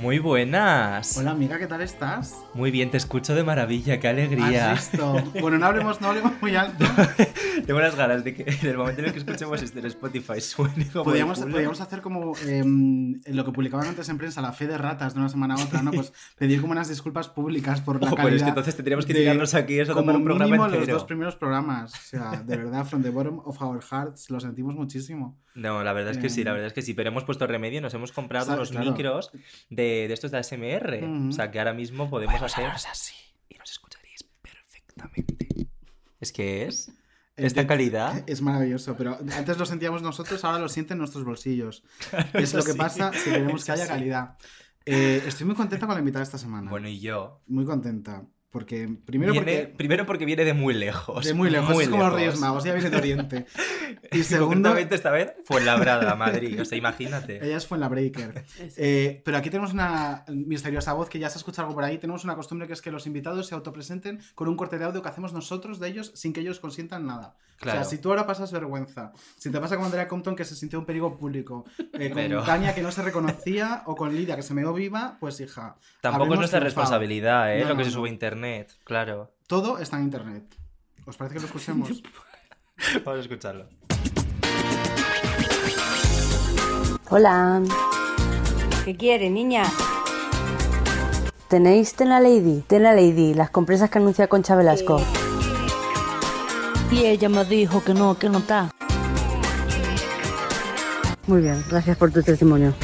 Muy buenas. Hola amiga, ¿qué tal estás? Muy bien, te escucho de maravilla, qué alegría. ¿Has visto? Bueno, no hablemos, no hablemos muy alto. Tengo las ganas de que en el momento en el que escuchemos este en Spotify suene como Podríamos, podríamos hacer como em, lo que publicaban antes en prensa, la fe de ratas de una semana a otra, ¿no? Pues pedir como unas disculpas públicas por la Oh, calidad. pero es que entonces tendríamos que tirarnos aquí eso como un programa mínimo entero. los dos primeros programas. O sea, de verdad, from the bottom of our hearts, lo sentimos muchísimo. No, la verdad es que sí, la Eh, verdad es que sí, pero hemos puesto remedio, nos hemos comprado unos claro. micros de, de estos de ASMR. O sea que ahora mismo podemos hacer así. y nos escucharéis perfectamente. Es que es Eh, esta calidad. Es maravilloso, pero antes lo sentíamos nosotros, ahora lo sienten nuestros bolsillos. es lo que sí. pasa si queremos que haya calidad. Eh, estoy muy contenta con la invitada esta semana. Bueno, y yo. Muy contenta. Porque, primero Viene- porque... Primero porque viene de muy lejos. De muy lejos, es como los lejos. Reyes Magos, ella viene de Oriente. Y segundo, esta vez fue Labrada, Madrid. O sea, imagínate. ella es Fuenlabreaker. Eh, pero aquí tenemos una misteriosa voz que ya se escucha algo por ahí. Tenemos una costumbre que es que los invitados se autopresenten con un corte de audio que hacemos nosotros de ellos sin que ellos consientan nada. O Claro. sea, si tú ahora pasas vergüenza, si te pasa con Andrea Compton que se sintió un peligro público, eh, con Pero- Tania que no se reconocía o con Lidia que se meó viva, pues hija. Tampoco es nuestra triunfado. responsabilidad, ¿eh? No, lo que no, se sube a internet, claro. Todo está en internet. ¿Os parece que lo escuchemos? Vamos a escucharlo. Hola. ¿Qué quiere, niña? ¿Tenéis Tena Lady? Tena Lady, las compresas que anuncia Concha Velasco. Y ella me dijo que no, que no está. Muy bien, gracias por tu testimonio.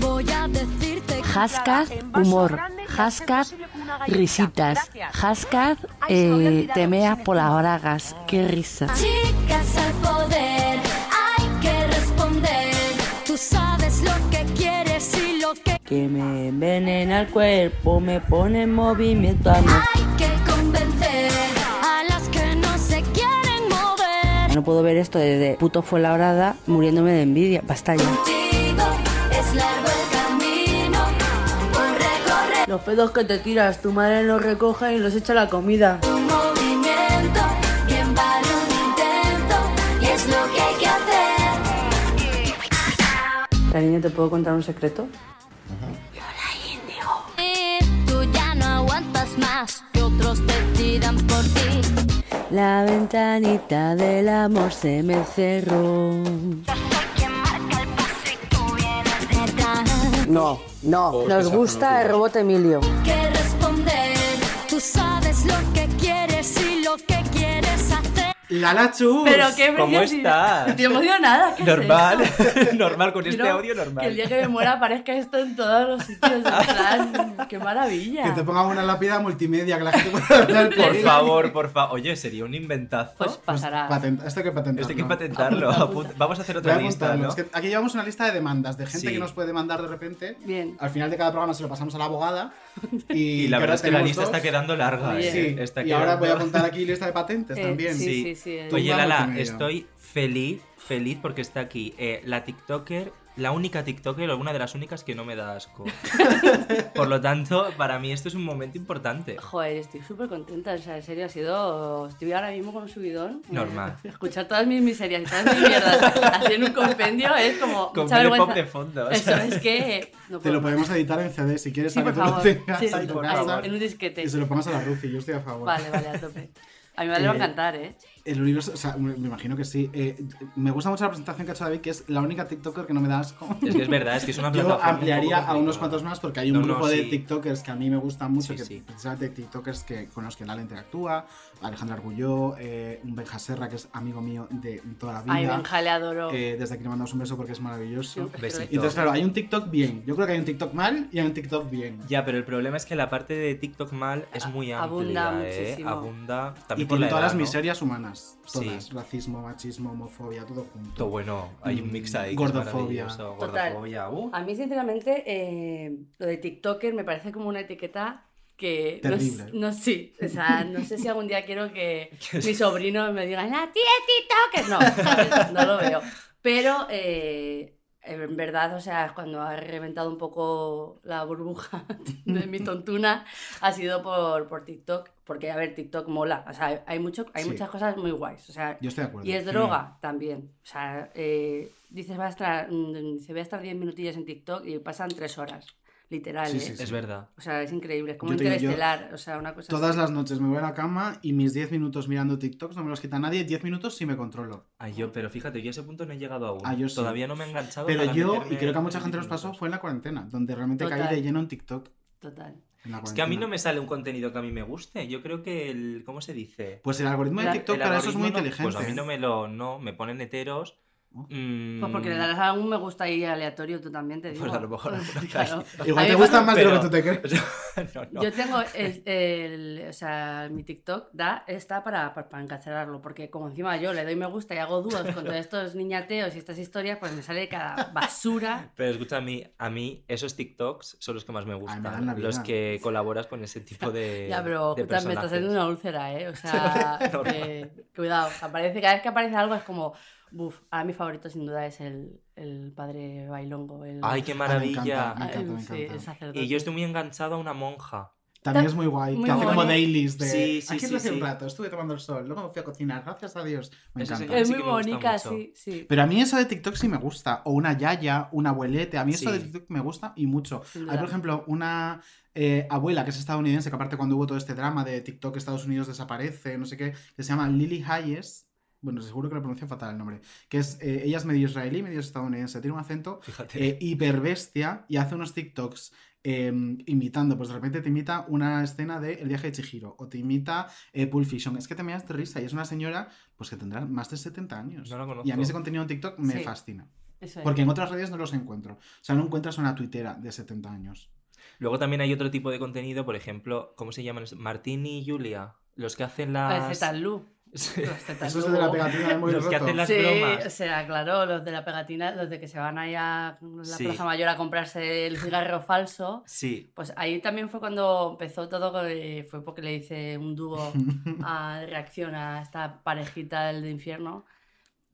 Voy a decirte Hashtag humor, hashtag risitas, hashtag eh, temeas por las bragas. Qué risa. Chicas al poder, hay que responder. Tú sabes lo que quieres y lo que Que me envenena el cuerpo, me pone en movimiento a mí. hay que convencer No puedo ver esto desde puto fue labrada muriéndome de envidia. Basta ya. Los pedos que te tiras, tu madre los recoge y los echa a la comida. Cariño, ¿te puedo contar un secreto? Tú ya no aguantas más que otros decidan por ti. La ventanita del amor se me cerró. No, no, nos gusta el robot Emilio. que responder. Tú sabes lo que quieres y lo que. ¡Lala Chus! Pero qué ¿Cómo estás? Estoy emocionada. ¿qué es Normal, esto? normal, con este audio normal. Que el día que me muera aparezca esto en todos los sitios. Plan, qué maravilla. Que te pongan una lápida multimedia que la gente pueda hablar Por favor, por favor. Oye, sería un inventazo. Pues pasará. Patent- esto hay que patentarlo. Esto hay que patentarlo. Vamos a hacer Voy a otra lista. ¿no? Es que aquí llevamos una lista de demandas de gente Sí. que nos puede demandar de repente. Bien. Al final de cada programa se lo pasamos a la abogada. Y, Y la verdad es que la lista dos. está quedando larga. ¿eh? Sí, Está y ahora voy a apuntar aquí lista de patentes Eh, también. sí, sí, sí. eh. Oye, Lala, estoy feliz, feliz porque está aquí eh, la TikToker, la única TikToker o una de las únicas que no me da asco. Por lo tanto, para mí esto es un momento importante. Joder, estoy súper contenta. O sea, en serio, ha sido. Estoy ahora mismo con un subidón. Normal. Eh, Escuchar todas mis miserias y todas mis mierdas haciendo un compendio es como. Con mucha Pop vergüenza. de fondo. o Eso sea. es que. No Te lo podemos editar en CD si quieres Sí, para por lo favor. tengas Sí, en tu por casa. favor, en un disquete. Y se lo pongas a la Rufi, yo estoy a favor. Vale, vale, a tope. A mi madre le va a Eh, encantar, ¿eh? El universo, o sea, me imagino que sí. Eh, me gusta mucho la presentación que ha hecho David, que es la única TikToker que no me da asco. Es que es verdad, es que es una Yo un ampliaría a unos cuantos más porque hay un No, no, grupo de. TikTokers que a mí me gustan mucho, Sí, que sí. precisamente TikTokers que, con los que Lala interactúa, Alejandra Argulló, eh, un Benja Serra que es amigo mío de toda la vida. Ay, Benja, le adoro. Eh, desde aquí le mandamos un beso porque es maravilloso. Besito. Y entonces, claro, hay un TikTok bien. Yo creo que hay un TikTok mal y hay un TikTok bien. Ya, pero el problema es que la parte de TikTok mal es muy amplia, Abunda ¿eh? muchísimo. Abunda Y por tiene la todas edad, las ¿no? miserias humanas. Sí. Todas. Racismo, machismo, homofobia, todo junto. Todo bueno, hay un mix ahí. Gordofobia. Total. Gordofobia. uh. A mí, sinceramente, eh, lo de TikToker me parece como una etiqueta que. no Terrible. No, sí. O sea, no sé si algún día quiero que mis sobrinos me digan, ¡la tía es TikToker! No, ¿sabes? no lo veo. Pero. eh, en verdad, o sea, cuando ha reventado un poco la burbuja de mi tontuna, ha sido por, por TikTok. Porque, a ver, TikTok mola. O sea, hay, mucho, hay Sí. muchas cosas muy guays. O sea, Yo estoy de acuerdo. y es droga también. O sea, eh, dices, va a estar, mm, dice, voy a estar 10 minutillos en TikTok y pasan 3 horas. Literal, Sí, ¿eh? sí, sí. Es verdad. O sea, es increíble. Es como Yo te digo, yo- interestelar. O sea, una cosa Todas así. las noches me voy a la cama y mis 10 minutos mirando TikToks no me los quita nadie. 10 minutos sí me controlo. Ay, yo, pero fíjate, yo a ese punto no he llegado aún. Ah, yo sí. Todavía no me he enganchado. Pero yo, y creo que a mucha gente nos 10 pasó, fue en la cuarentena, donde realmente caí Total. de lleno en TikTok. Total. Es que a mí no me sale un contenido que a mí me guste. Yo creo que el. ¿Cómo se dice? Pues el algoritmo de TikTok El para eso es muy no- inteligente. Pues a mí no me lo. No, me ponen heteros. Mm, Pues porque le darás a un me gusta ahí aleatorio, tú también te digo. Pues a lo mejor claro. Igual A te gusta más de lo que tú te crees. no, no. Yo tengo el, el- o sea, mi TikTok da, está para, para, para encarcelarlo, porque como encima yo le doy me gusta y hago dúos con todos estos niñateos y estas historias, pues me sale cada basura. Pero escucha, a mí, a mí esos TikToks son los que más me gustan. los que colaboras con ese tipo de. Ya, pero de me está saliendo una úlcera, ¿eh? O sea, que- cuidado, aparece, cada vez que aparece algo es como, buf, ahora mi favorito sin duda es el, el padre Bailongo. El, Ay, qué Ah, me maravilla. encanta, me encanta, me el- sí, encanta. el sacerdote. Y yo estoy muy enganchado a una monja. También es muy guay. Muy que hace como dailies de. Sí, sí, Aquí sí, hace un sí. rato, estuve tomando el sol, luego me fui a cocinar, gracias a Dios. Me encanta. Es sí muy me bonita, sí, sí. Pero a mí eso de TikTok sí me gusta. O una yaya, un abuelete. A mí eso Sí. de TikTok me gusta y mucho. Hay, por ejemplo, una eh, abuela que es estadounidense, que aparte cuando hubo todo este drama de TikTok Estados Unidos desaparece, no sé qué, que se llama Lily Hayes. Bueno, seguro que lo pronuncio fatal el nombre. Que es, eh, ella es medio israelí, medio estadounidense. Tiene un acento Fíjate. eh, hiperbestia y hace unos TikToks eh, imitando. Pues de repente te imita una escena de El viaje de Chihiro o te imita eh, Pulp Fiction. Es que te me das de risa y es una señora pues que tendrá más de 70 años. No la conozco. y a mí ese contenido en TikTok me Sí. fascina. Eso es. Porque en otras redes no los encuentro. O sea, no encuentras una tuitera de 70 años. Luego también hay otro tipo de contenido, por ejemplo, ¿cómo se llaman? Martín y Julia. Los que hacen las. Los Los Zetalú. Eso es de la pegatina de muy Los que hacen las sí, bromas. o sea, claro, los de la pegatina, los de que se van ahí a la Sí. Plaza Mayor a comprarse el cigarro falso. Sí. Pues ahí también fue cuando empezó todo, fue porque le hice un dúo a reacción a esta parejita del de infierno.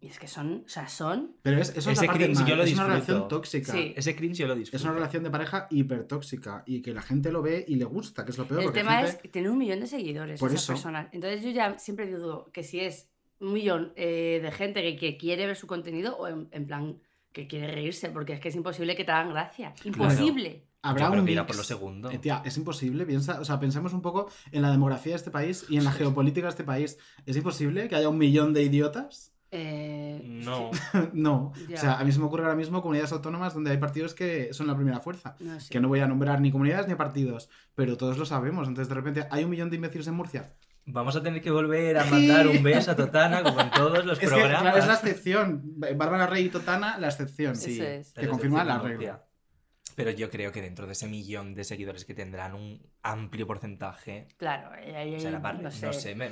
Y es que son, o sea, son... Pero es, eso es Ese la parte cringe mal. yo lo Es una relación tóxica. Sí. Ese cringe yo lo disfruto. Es una relación de pareja hipertóxica y que la gente lo ve y le gusta, que es lo peor. El tema es gente- que tiene un millón de seguidores Por esas eso. personas. Entonces yo ya siempre dudo que si es un millón eh, de gente que, que quiere ver su contenido o en, en plan que quiere reírse, porque es que es imposible que te hagan gracia. Imposible. Habrá Yo creo un mix. por lo segundo. Eh, tía, es imposible. Piensa, o sea, pensemos un poco en la demografía de este país y en la geopolítica de este país. ¿Es imposible que haya un millón de idiotas? Eh, No. no. Ya. O sea, a mí se me ocurre ahora mismo comunidades autónomas donde hay partidos que son la primera fuerza. no sé. Que no voy a nombrar ni comunidades ni partidos, pero todos lo sabemos. Entonces, de repente, ¿hay un millón de imbéciles en Murcia? Vamos a tener que volver a mandar un beso a Totana como en todos los Es que, programas. claro, es la excepción. Bárbara Rey y Totana, la excepción. Sí. Es. Que confirma la regla. Pero yo creo que dentro de ese millón de seguidores que tendrán un amplio porcentaje. Claro, ahí hay, O sea, la no no sé,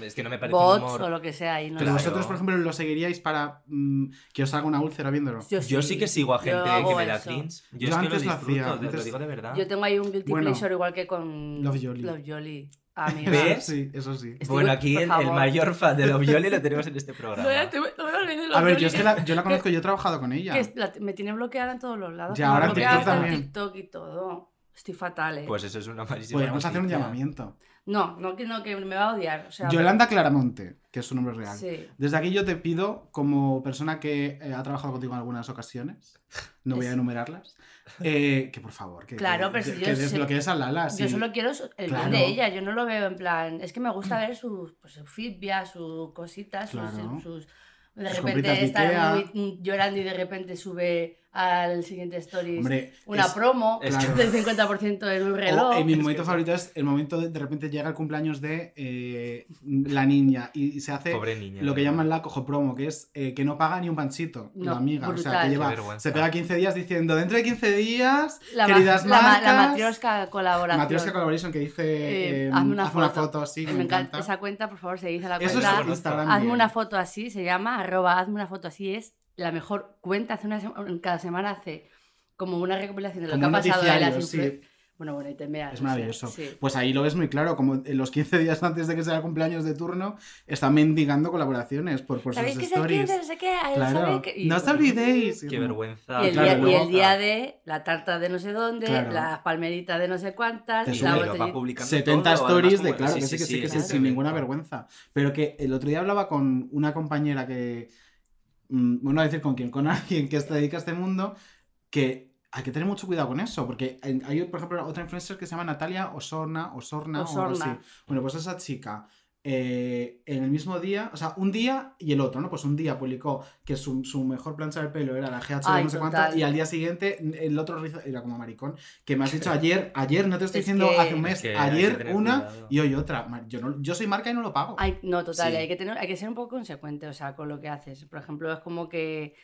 es que no me parece bots humor. o lo que sea. Y no Pero sé. Claro. vosotros, por ejemplo, lo seguiríais para mm, que os haga una úlcera viéndolo. Yo sí que sigo a gente que me da eso. cringe. Yo, Yo es que antes lo lo disfruto, hacía, te antes- lo digo de verdad. Yo tengo ahí un guilty Bueno. pleasure igual que con Love Jolie. Love Jolie. ¿Ves? Sí, eso sí. Estoy- Bueno, aquí el, mayor fan de Love Jolie lo tenemos en este programa. No, ya te- no me olvides de Love A ver, yo es que la, yo la conozco, yo he trabajado con ella. que es- la- me tiene bloqueada en todos los lados. Ya, me ahora TikTok también. TikTok y todo. Estoy fatal, eh. Pues eso es una malísima Podríamos hacer un llamamiento. No, no que, no, que me va a odiar. O sea, Yolanda Claramonte, que es su nombre real. Sí. Desde aquí yo te pido, como persona que eh, ha trabajado contigo en algunas ocasiones, no voy a enumerarlas, eh, que por favor, que, Claro, que, si que yo sé- desbloquees a Lala. Yo sí. solo quiero el Claro. bien de ella, yo no lo veo en plan. Es que me gusta ver sus pues, su sus cositas, sus, Claro. sus- De Sus repente mm, llorando y de repente sube al siguiente stories Hombre, una es- promo es que- del 50% en un reloj. O, eh, mi Es momento favorito es el momento de, de repente llega el cumpleaños de eh, la niña y, y se hace Pobre niña. lo que llaman la cojo promo, que es eh, que no paga ni un panchito, No, la amiga. O sea, que lleva, se pega 15 días diciendo, dentro de 15 días, la, ma- queridas la, ma- la matrioska colaboración. Matrioska Collaboration que dice, Eh, eh, hazme una haz una foto. foto, sí, que Me me encanta. encanta. Esa cuenta, por favor, seguid a la Eso cuenta. es Instagram Hazme bien. una foto así, se llama arroba hazme una foto así, es la mejor cuenta. Hace una sema- cada semana hace como una recopilación de lo Como que ha pasado de las sí. Bueno, bueno, y te meas, Es o sea, maravilloso. sí. Pues ahí lo ves muy claro, como en los 15 días antes de que sea el cumpleaños de turno, están mendigando colaboraciones por, por sus ¿Sabéis que se stories. quiere? No sé qué. él Claro, que- y- no os olvidéis. Qué vergüenza. Y el, Claro, día, y el día de la tarta de no sé dónde, Claro. las palmeritas de no sé cuántas, Te y la botella- va publicando 70 todo, stories de claro, que sí, que sí, que sí, sin ninguna vergüenza. Pero que el otro día hablaba con una compañera que, bueno, a decir con quién, con alguien que se dedica a este mundo, que hay que tener mucho cuidado con eso, porque hay, por ejemplo, otra influencer que se llama Natalia Osorna, Osorna, o algo Osorna. así. Bueno, pues esa chica, eh, en el mismo día, o sea, un día y el otro, ¿no? Pues un día publicó que su, su mejor plancha de pelo era la GH de Ay, no sé cuánto, y al día siguiente el otro rizo era como maricón, que me has dicho ayer, ayer, no te estoy Es diciendo que- hace un mes, Es que ayer una cuidado. y hoy otra. Yo, no, yo soy marca y no lo pago. Hay, no, total, Sí. hay, que tener, hay que ser un poco consecuente, o sea, con lo que haces. Por ejemplo, es como que,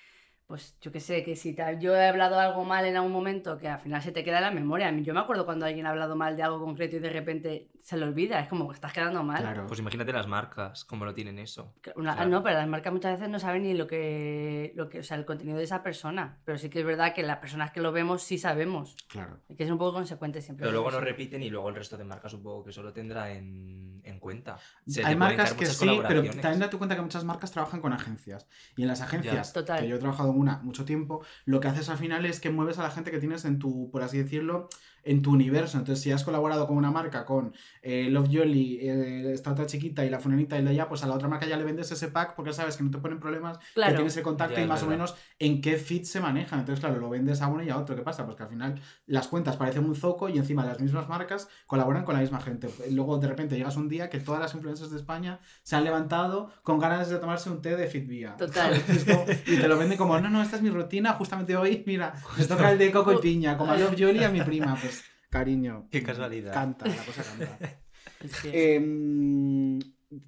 pues yo qué sé, que si te- yo he hablado algo mal en algún momento, que al final se te queda en la memoria. A mí- Yo me acuerdo cuando alguien ha hablado mal de algo concreto y de repente se le olvida, es como que estás quedando mal. Claro. Pues imagínate las marcas, como lo tienen eso. Que una- Claro. No, pero las marcas muchas veces no saben ni lo que, lo que, o sea, el contenido de esa persona. Pero sí que es verdad que las personas que lo vemos sí sabemos. Claro. Hay que ser un poco consecuente siempre. Pero luego no eso. repiten y luego el resto de marcas supongo que solo tendrá en, en cuenta. Se Hay marcas que sí, pero también date cuenta que muchas marcas trabajan con agencias. Y en las agencias, Total. que yo he trabajado en una mucho tiempo, lo que haces al final es que mueves a la gente que tienes en tu, por así decirlo, en tu universo. Entonces, si has colaborado con una marca, con eh, Love Jolly, eh, esta otra chiquita y la funenita y la ya, pues a la otra marca ya le vendes ese pack porque sabes que no te ponen problemas, que Claro. tienes el contacto Ya, y más o menos en qué feed se manejan. Entonces, claro, lo vendes a uno y a otro. ¿Qué pasa? Pues que al final las cuentas parecen un zoco y encima las mismas marcas colaboran con la misma gente. Luego, de repente, llegas un día que todas las influencers de España se han levantado con ganas de tomarse un té de Fitvia. Total. Como- y te lo venden como, no, no, esta es mi rutina, justamente hoy, mira, me toca el de coco y piña, como a Love Jolly y a mi prima, pues, cariño. Qué casualidad. Canta, la cosa canta. Es que- Em,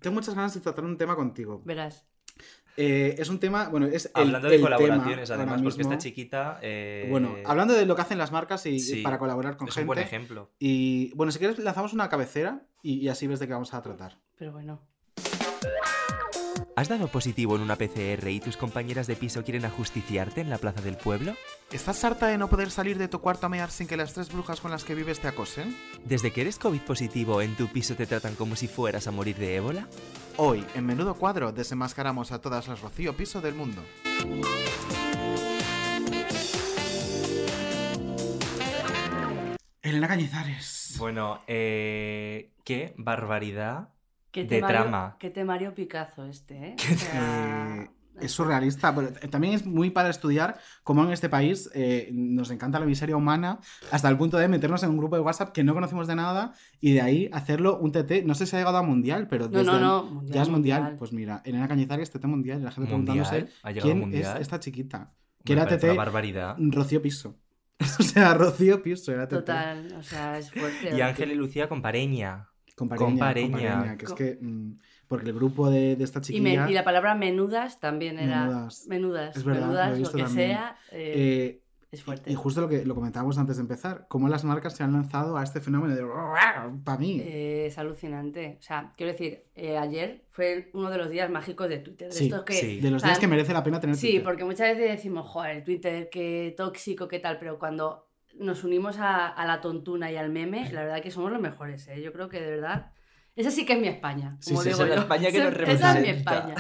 tengo muchas ganas de tratar un tema contigo. Verás. Eh, es un tema, bueno, es el, Hablando de el colaboraciones, tema además, porque esta chiquita. eh, Bueno, hablando de lo que hacen las marcas y, sí, para colaborar con es un buen gente. ejemplo. Y bueno, si quieres lanzamos una cabecera y, y así ves de qué vamos a tratar. Pero bueno. ¿Has dado positivo en una PCR y tus compañeras de piso quieren ajusticiarte en la plaza del pueblo? ¿Estás harta de no poder salir de tu cuarto a mear sin que las tres brujas con las que vives te acosen? ¿Desde que eres COVID positivo en tu piso te tratan como si fueras a morir de ébola? Hoy, en Menudo Cuadro, desenmascaramos a todas las Rocío Piso del mundo. Elena Cañizares. Bueno, eh, qué barbaridad. ¿Qué De temario, trama. Qué temario Picazo este, ¿eh? O sea, Eh, es surrealista, pero también es muy para estudiar cómo en este país eh, nos encanta la miseria humana hasta el punto de meternos en un grupo de WhatsApp que no conocemos de nada y de ahí hacerlo un TT. No sé si ha llegado a mundial, pero No, desde no, no. Mundial, ya es mundial. mundial. Pues mira, Elena Cañizares, TT mundial, y la gente preguntándose Mundial. Ha llegado quién mundial. es esta chiquita. Que Me era TT una barbaridad. Rocío Piso. o sea, Rocío Piso era TT. Total, o sea, es fuerte. Y Ángel y Lucía con Pareña. Con Pareña, Con con Pareña. Pareña, que es que... mm, porque el grupo de, de esta Y, me- chiquilla... y la palabra menudas también era. Menudas. Menudas. Es verdad, lo he menudas, lo, que también. sea, eh, eh, es fuerte. Y justo lo que lo comentábamos antes de empezar, cómo las marcas se han lanzado a este fenómeno de para mí. Eh, es alucinante. O sea, quiero decir, eh, ayer fue uno de los días mágicos de Twitter. De Sí, estos que, sí. de los o sea, días que merece la pena tener Sí, Twitter. porque muchas veces decimos, joder, Twitter, qué tóxico, qué tal, pero cuando nos unimos a, a la tontuna y al meme, la verdad que somos los mejores, ¿eh? Yo creo que de verdad. Esa sí que es mi España. Como sí, digo esa es la. España que nos Esa es mi representa. España.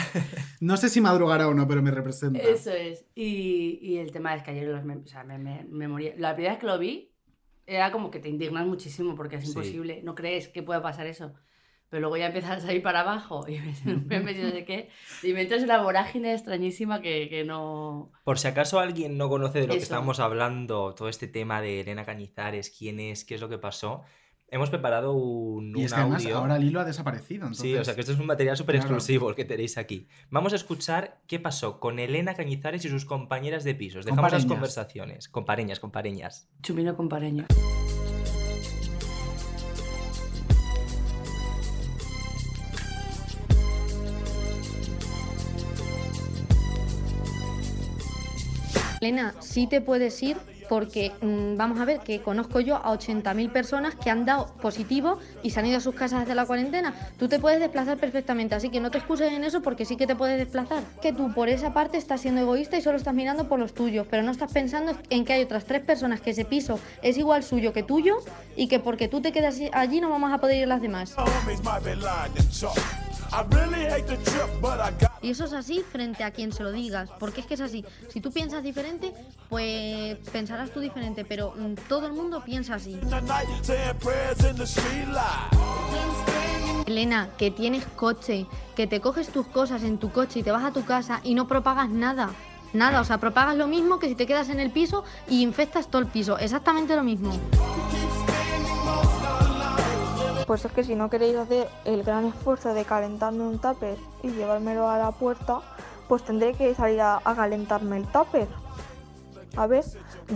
No sé si madrugará o no, pero me representa. Eso es. Y, y el tema es que ayer los memes, o sea, me, me, me moría. La primera vez que lo vi, era como que te indignas muchísimo porque es Sí. imposible. No crees que pueda pasar eso. Pero luego ya empiezas a ir para abajo y no sé qué. Y me entras en una vorágine extrañísima que, que no. Por si acaso alguien no conoce de lo que estamos hablando, todo este tema de Elena Cañizares, quién es, qué es lo que pasó, Hemos preparado un, Y un es que además audio. ahora Lilo ha desaparecido. Entonces... Sí, o sea que esto es un material súper Claro. exclusivo el que tenéis aquí. Vamos a escuchar qué pasó con Elena Cañizares y sus compañeras de pisos. Dejamos las conversaciones. Compareñas, compareñas. Chumino con Elena, sí te puedes ir porque mm, vamos a ver que conozco yo a 80.000 personas que han dado positivo y se han ido a sus casas desde la cuarentena. Tú te puedes desplazar perfectamente, así que no te excuses en eso porque sí que te puedes desplazar. Que tú por esa parte estás siendo egoísta y solo estás mirando por los tuyos, pero no estás pensando en que hay otras tres personas que ese piso es igual suyo que tuyo y que porque tú te quedas allí no vamos a poder ir las demás. Y eso es así frente a quien se lo digas, porque es que es así. Si tú piensas diferente, pues pensarás tú diferente, pero mm, todo el mundo piensa así. Elena, que tienes coche, que te coges tus cosas en tu coche y te vas a tu casa y no propagas nada. Nada, o sea, propagas lo mismo que si te quedas en el piso y infectas todo el piso. Exactamente lo mismo. Pues es que si no queréis hacer el gran esfuerzo de calentarme un tupper y llevármelo a la puerta, pues tendré que salir a, calentarme el tupper. A ver,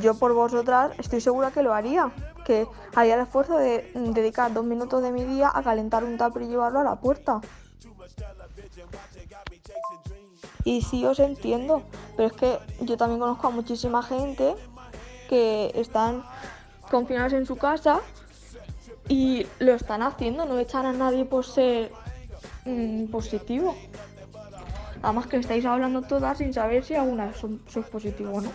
yo por vosotras estoy segura que lo haría, que haría el esfuerzo de mm, dedicar dos minutos de mi día a calentar un tupper y llevarlo a la puerta. Y sí os entiendo, pero es que yo también conozco a muchísima gente que están confinados en su casa y lo están haciendo, no echan a nadie por ser mm, positivo. Además que estáis hablando todas sin saber si alguna son, positivo o no.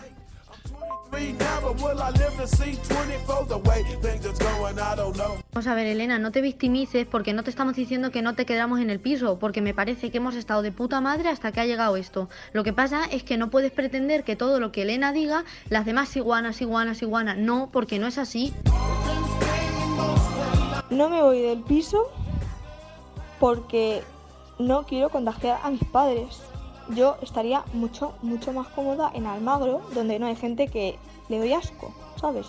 Vamos a ver, Elena, no te victimices porque no te estamos diciendo que no te quedamos en el piso, porque me parece que hemos estado de puta madre hasta que ha llegado esto. Lo que pasa es que no puedes pretender que todo lo que Elena diga, las demás iguanas, iguanas, iguanas. No, porque no es así. No me voy del piso porque no quiero contagiar a mis padres. Yo estaría mucho, mucho más cómoda en Almagro, donde no hay gente que le doy asco, ¿sabes?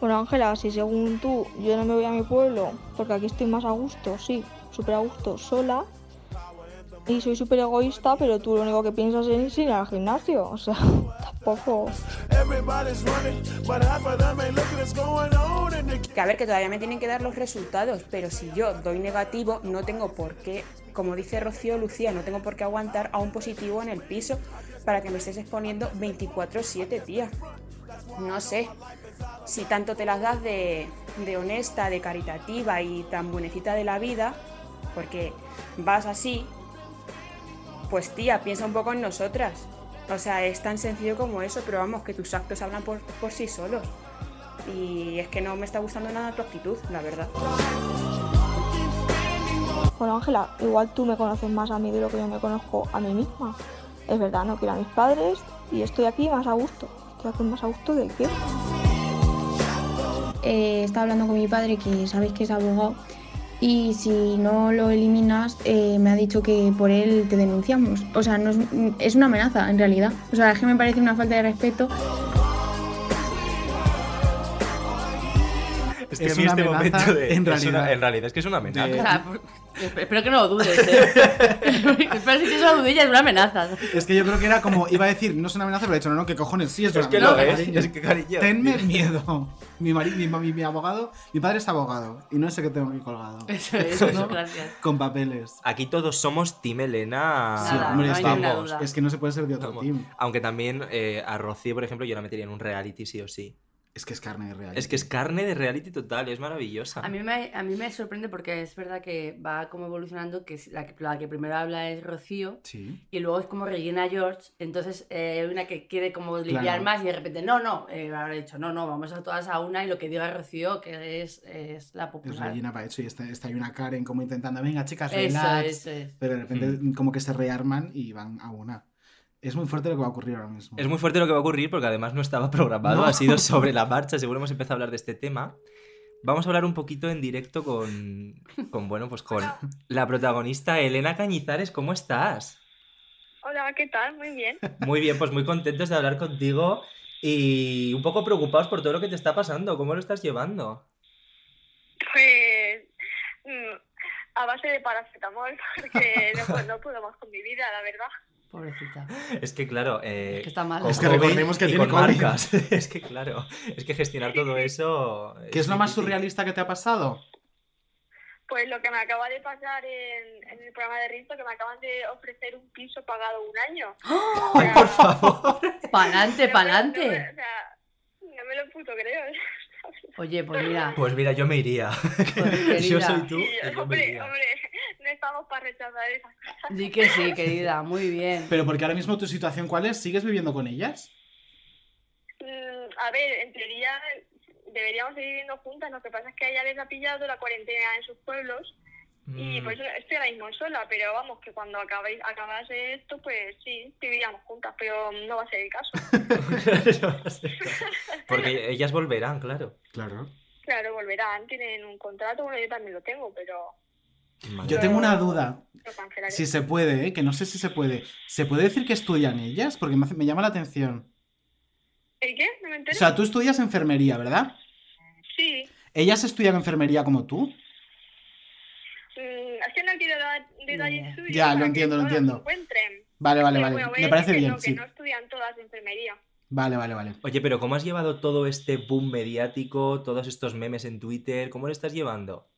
Bueno, Ángela, si según tú yo no me voy a mi pueblo, porque aquí estoy más a gusto, sí, súper a gusto, sola, y soy súper egoísta, pero tú lo único que piensas es ir al gimnasio, o sea, tampoco... Que a ver, que todavía me tienen que dar los resultados, pero si yo doy negativo, no tengo por qué, como dice Rocío Lucía, no tengo por qué aguantar a un positivo en el piso para que me estés exponiendo 24-7, tía. No sé, si tanto te las das de, de honesta, de caritativa y tan buenecita de la vida, porque vas así, pues tía, piensa un poco en nosotras. O sea, es tan sencillo como eso, pero vamos, que tus actos hablan por, por sí solos. Y es que no me está gustando nada tu actitud, la verdad. Bueno, Ángela, igual tú me conoces más a mí de lo que yo me conozco a mí misma. Es verdad, no quiero a mis padres y estoy aquí más a gusto. Estoy aquí más a gusto del que. Eh, estaba hablando con mi padre, que sabéis que es abogado, y si no lo eliminas, eh, me ha dicho que por él te denunciamos. O sea, no es, es una amenaza en realidad. O sea, es que me parece una falta de respeto. Que Es a mí una este amenaza momento de... en es una- realidad. en realidad es que es una amenaza. De- O sea, por- espero que no lo dudes, ¿eh? espero que eso lo dudilla, es una amenaza. Es que yo creo que era como, iba a decir, no es una amenaza, pero he dicho, no, no, que cojones, sí es Es una que amenaza. lo es, cariño. es que, cariño. Tenme miedo. Mi, mari- mi, mi- mi abogado, mi padre es abogado y no sé qué tengo aquí colgado. Eso es, eso, gracias. Con papeles. Aquí todos somos Team Elena. Sí, Nada, hombre, no es, hay que, es que no se puede ser de otro Vamos. team. Aunque también eh, a Rocío, por ejemplo, yo la metería en un reality sí o sí. Es que es carne de real. Es que es carne de reality total, es maravillosa. A mí, me, a mí me sorprende porque es verdad que va como evolucionando, que es la, que la que primero habla es Rocío Sí. y luego es como Regina George, entonces eh, hay una que quiere como lidiar Claro. más y de repente, no, no, eh, habrá dicho, no, no, vamos a todas a una y lo que diga Rocío, que es, es la Es popular. Regina Paecho y está, está ahí una Karen como intentando, venga chicas, Eso, relax. eso es. Pero de repente como que se rearman y van a una. Es muy fuerte lo que va a ocurrir ahora mismo. Es muy fuerte lo que va a ocurrir porque además no estaba programado, No. ha sido sobre la marcha, seguro hemos empezado a hablar de este tema. Vamos a hablar un poquito en directo con, con bueno, pues con la protagonista Elena Cañizares, ¿cómo estás? Hola, ¿qué tal? Muy bien. Muy bien, pues muy contentos de hablar contigo y un poco preocupados por todo lo que te está pasando. ¿Cómo lo estás llevando? Pues mm, a base de paracetamol, porque no puedo más con mi vida, la verdad. Pobrecita. Es que claro, eh, que está mal. con Es que recordemos que tiene marcas. Es que claro, es que gestionar todo eso. ¿Qué es lo más surrealista que te ha pasado? Pues lo que me acaba de pasar en, en el programa de Risto, que me acaban de ofrecer un piso pagado un año. Ay, por favor. Pa'lante, pa'lante. no me- o sea, no me lo puto creo. Oye, pues mira. Pues mira, yo me iría. querida. yo soy tú. Me hombre, iría. hombre, no estamos para rechazar esas cosas. Di que sí, querida, muy bien. Pero porque ahora mismo tu situación, ¿cuál es? ¿Sigues viviendo con ellas? Mm, a ver, en teoría deberíamos seguir viviendo juntas, lo que pasa es que a ella les ha pillado la cuarentena en sus pueblos y por eso estoy ahora mismo sola, pero vamos, que cuando acabéis, acabase esto, pues sí, viviríamos juntas, pero no va a ser el caso. Porque ellas volverán, claro. Claro. Claro, volverán, tienen un contrato, bueno, yo también lo tengo, pero Yo tengo una duda. Si se puede, ¿eh? que no sé si se puede. ¿Se puede decir que estudian ellas? Porque me, hace- me llama la atención. ¿El qué? ¿No me O entero? sea, tú estudias enfermería, ¿verdad? Sí, ¿Ellas estudian enfermería como tú? Mm, es que no quiero dar detalles suyos Ya, lo entiendo, lo entiendo. encuentren. Vale, vale, vale. Me parece que bien, no, que sí. no estudian todas enfermería. Vale, vale, vale. Oye, pero ¿cómo has llevado todo este boom mediático, todos estos memes en Twitter? ¿Cómo lo estás llevando?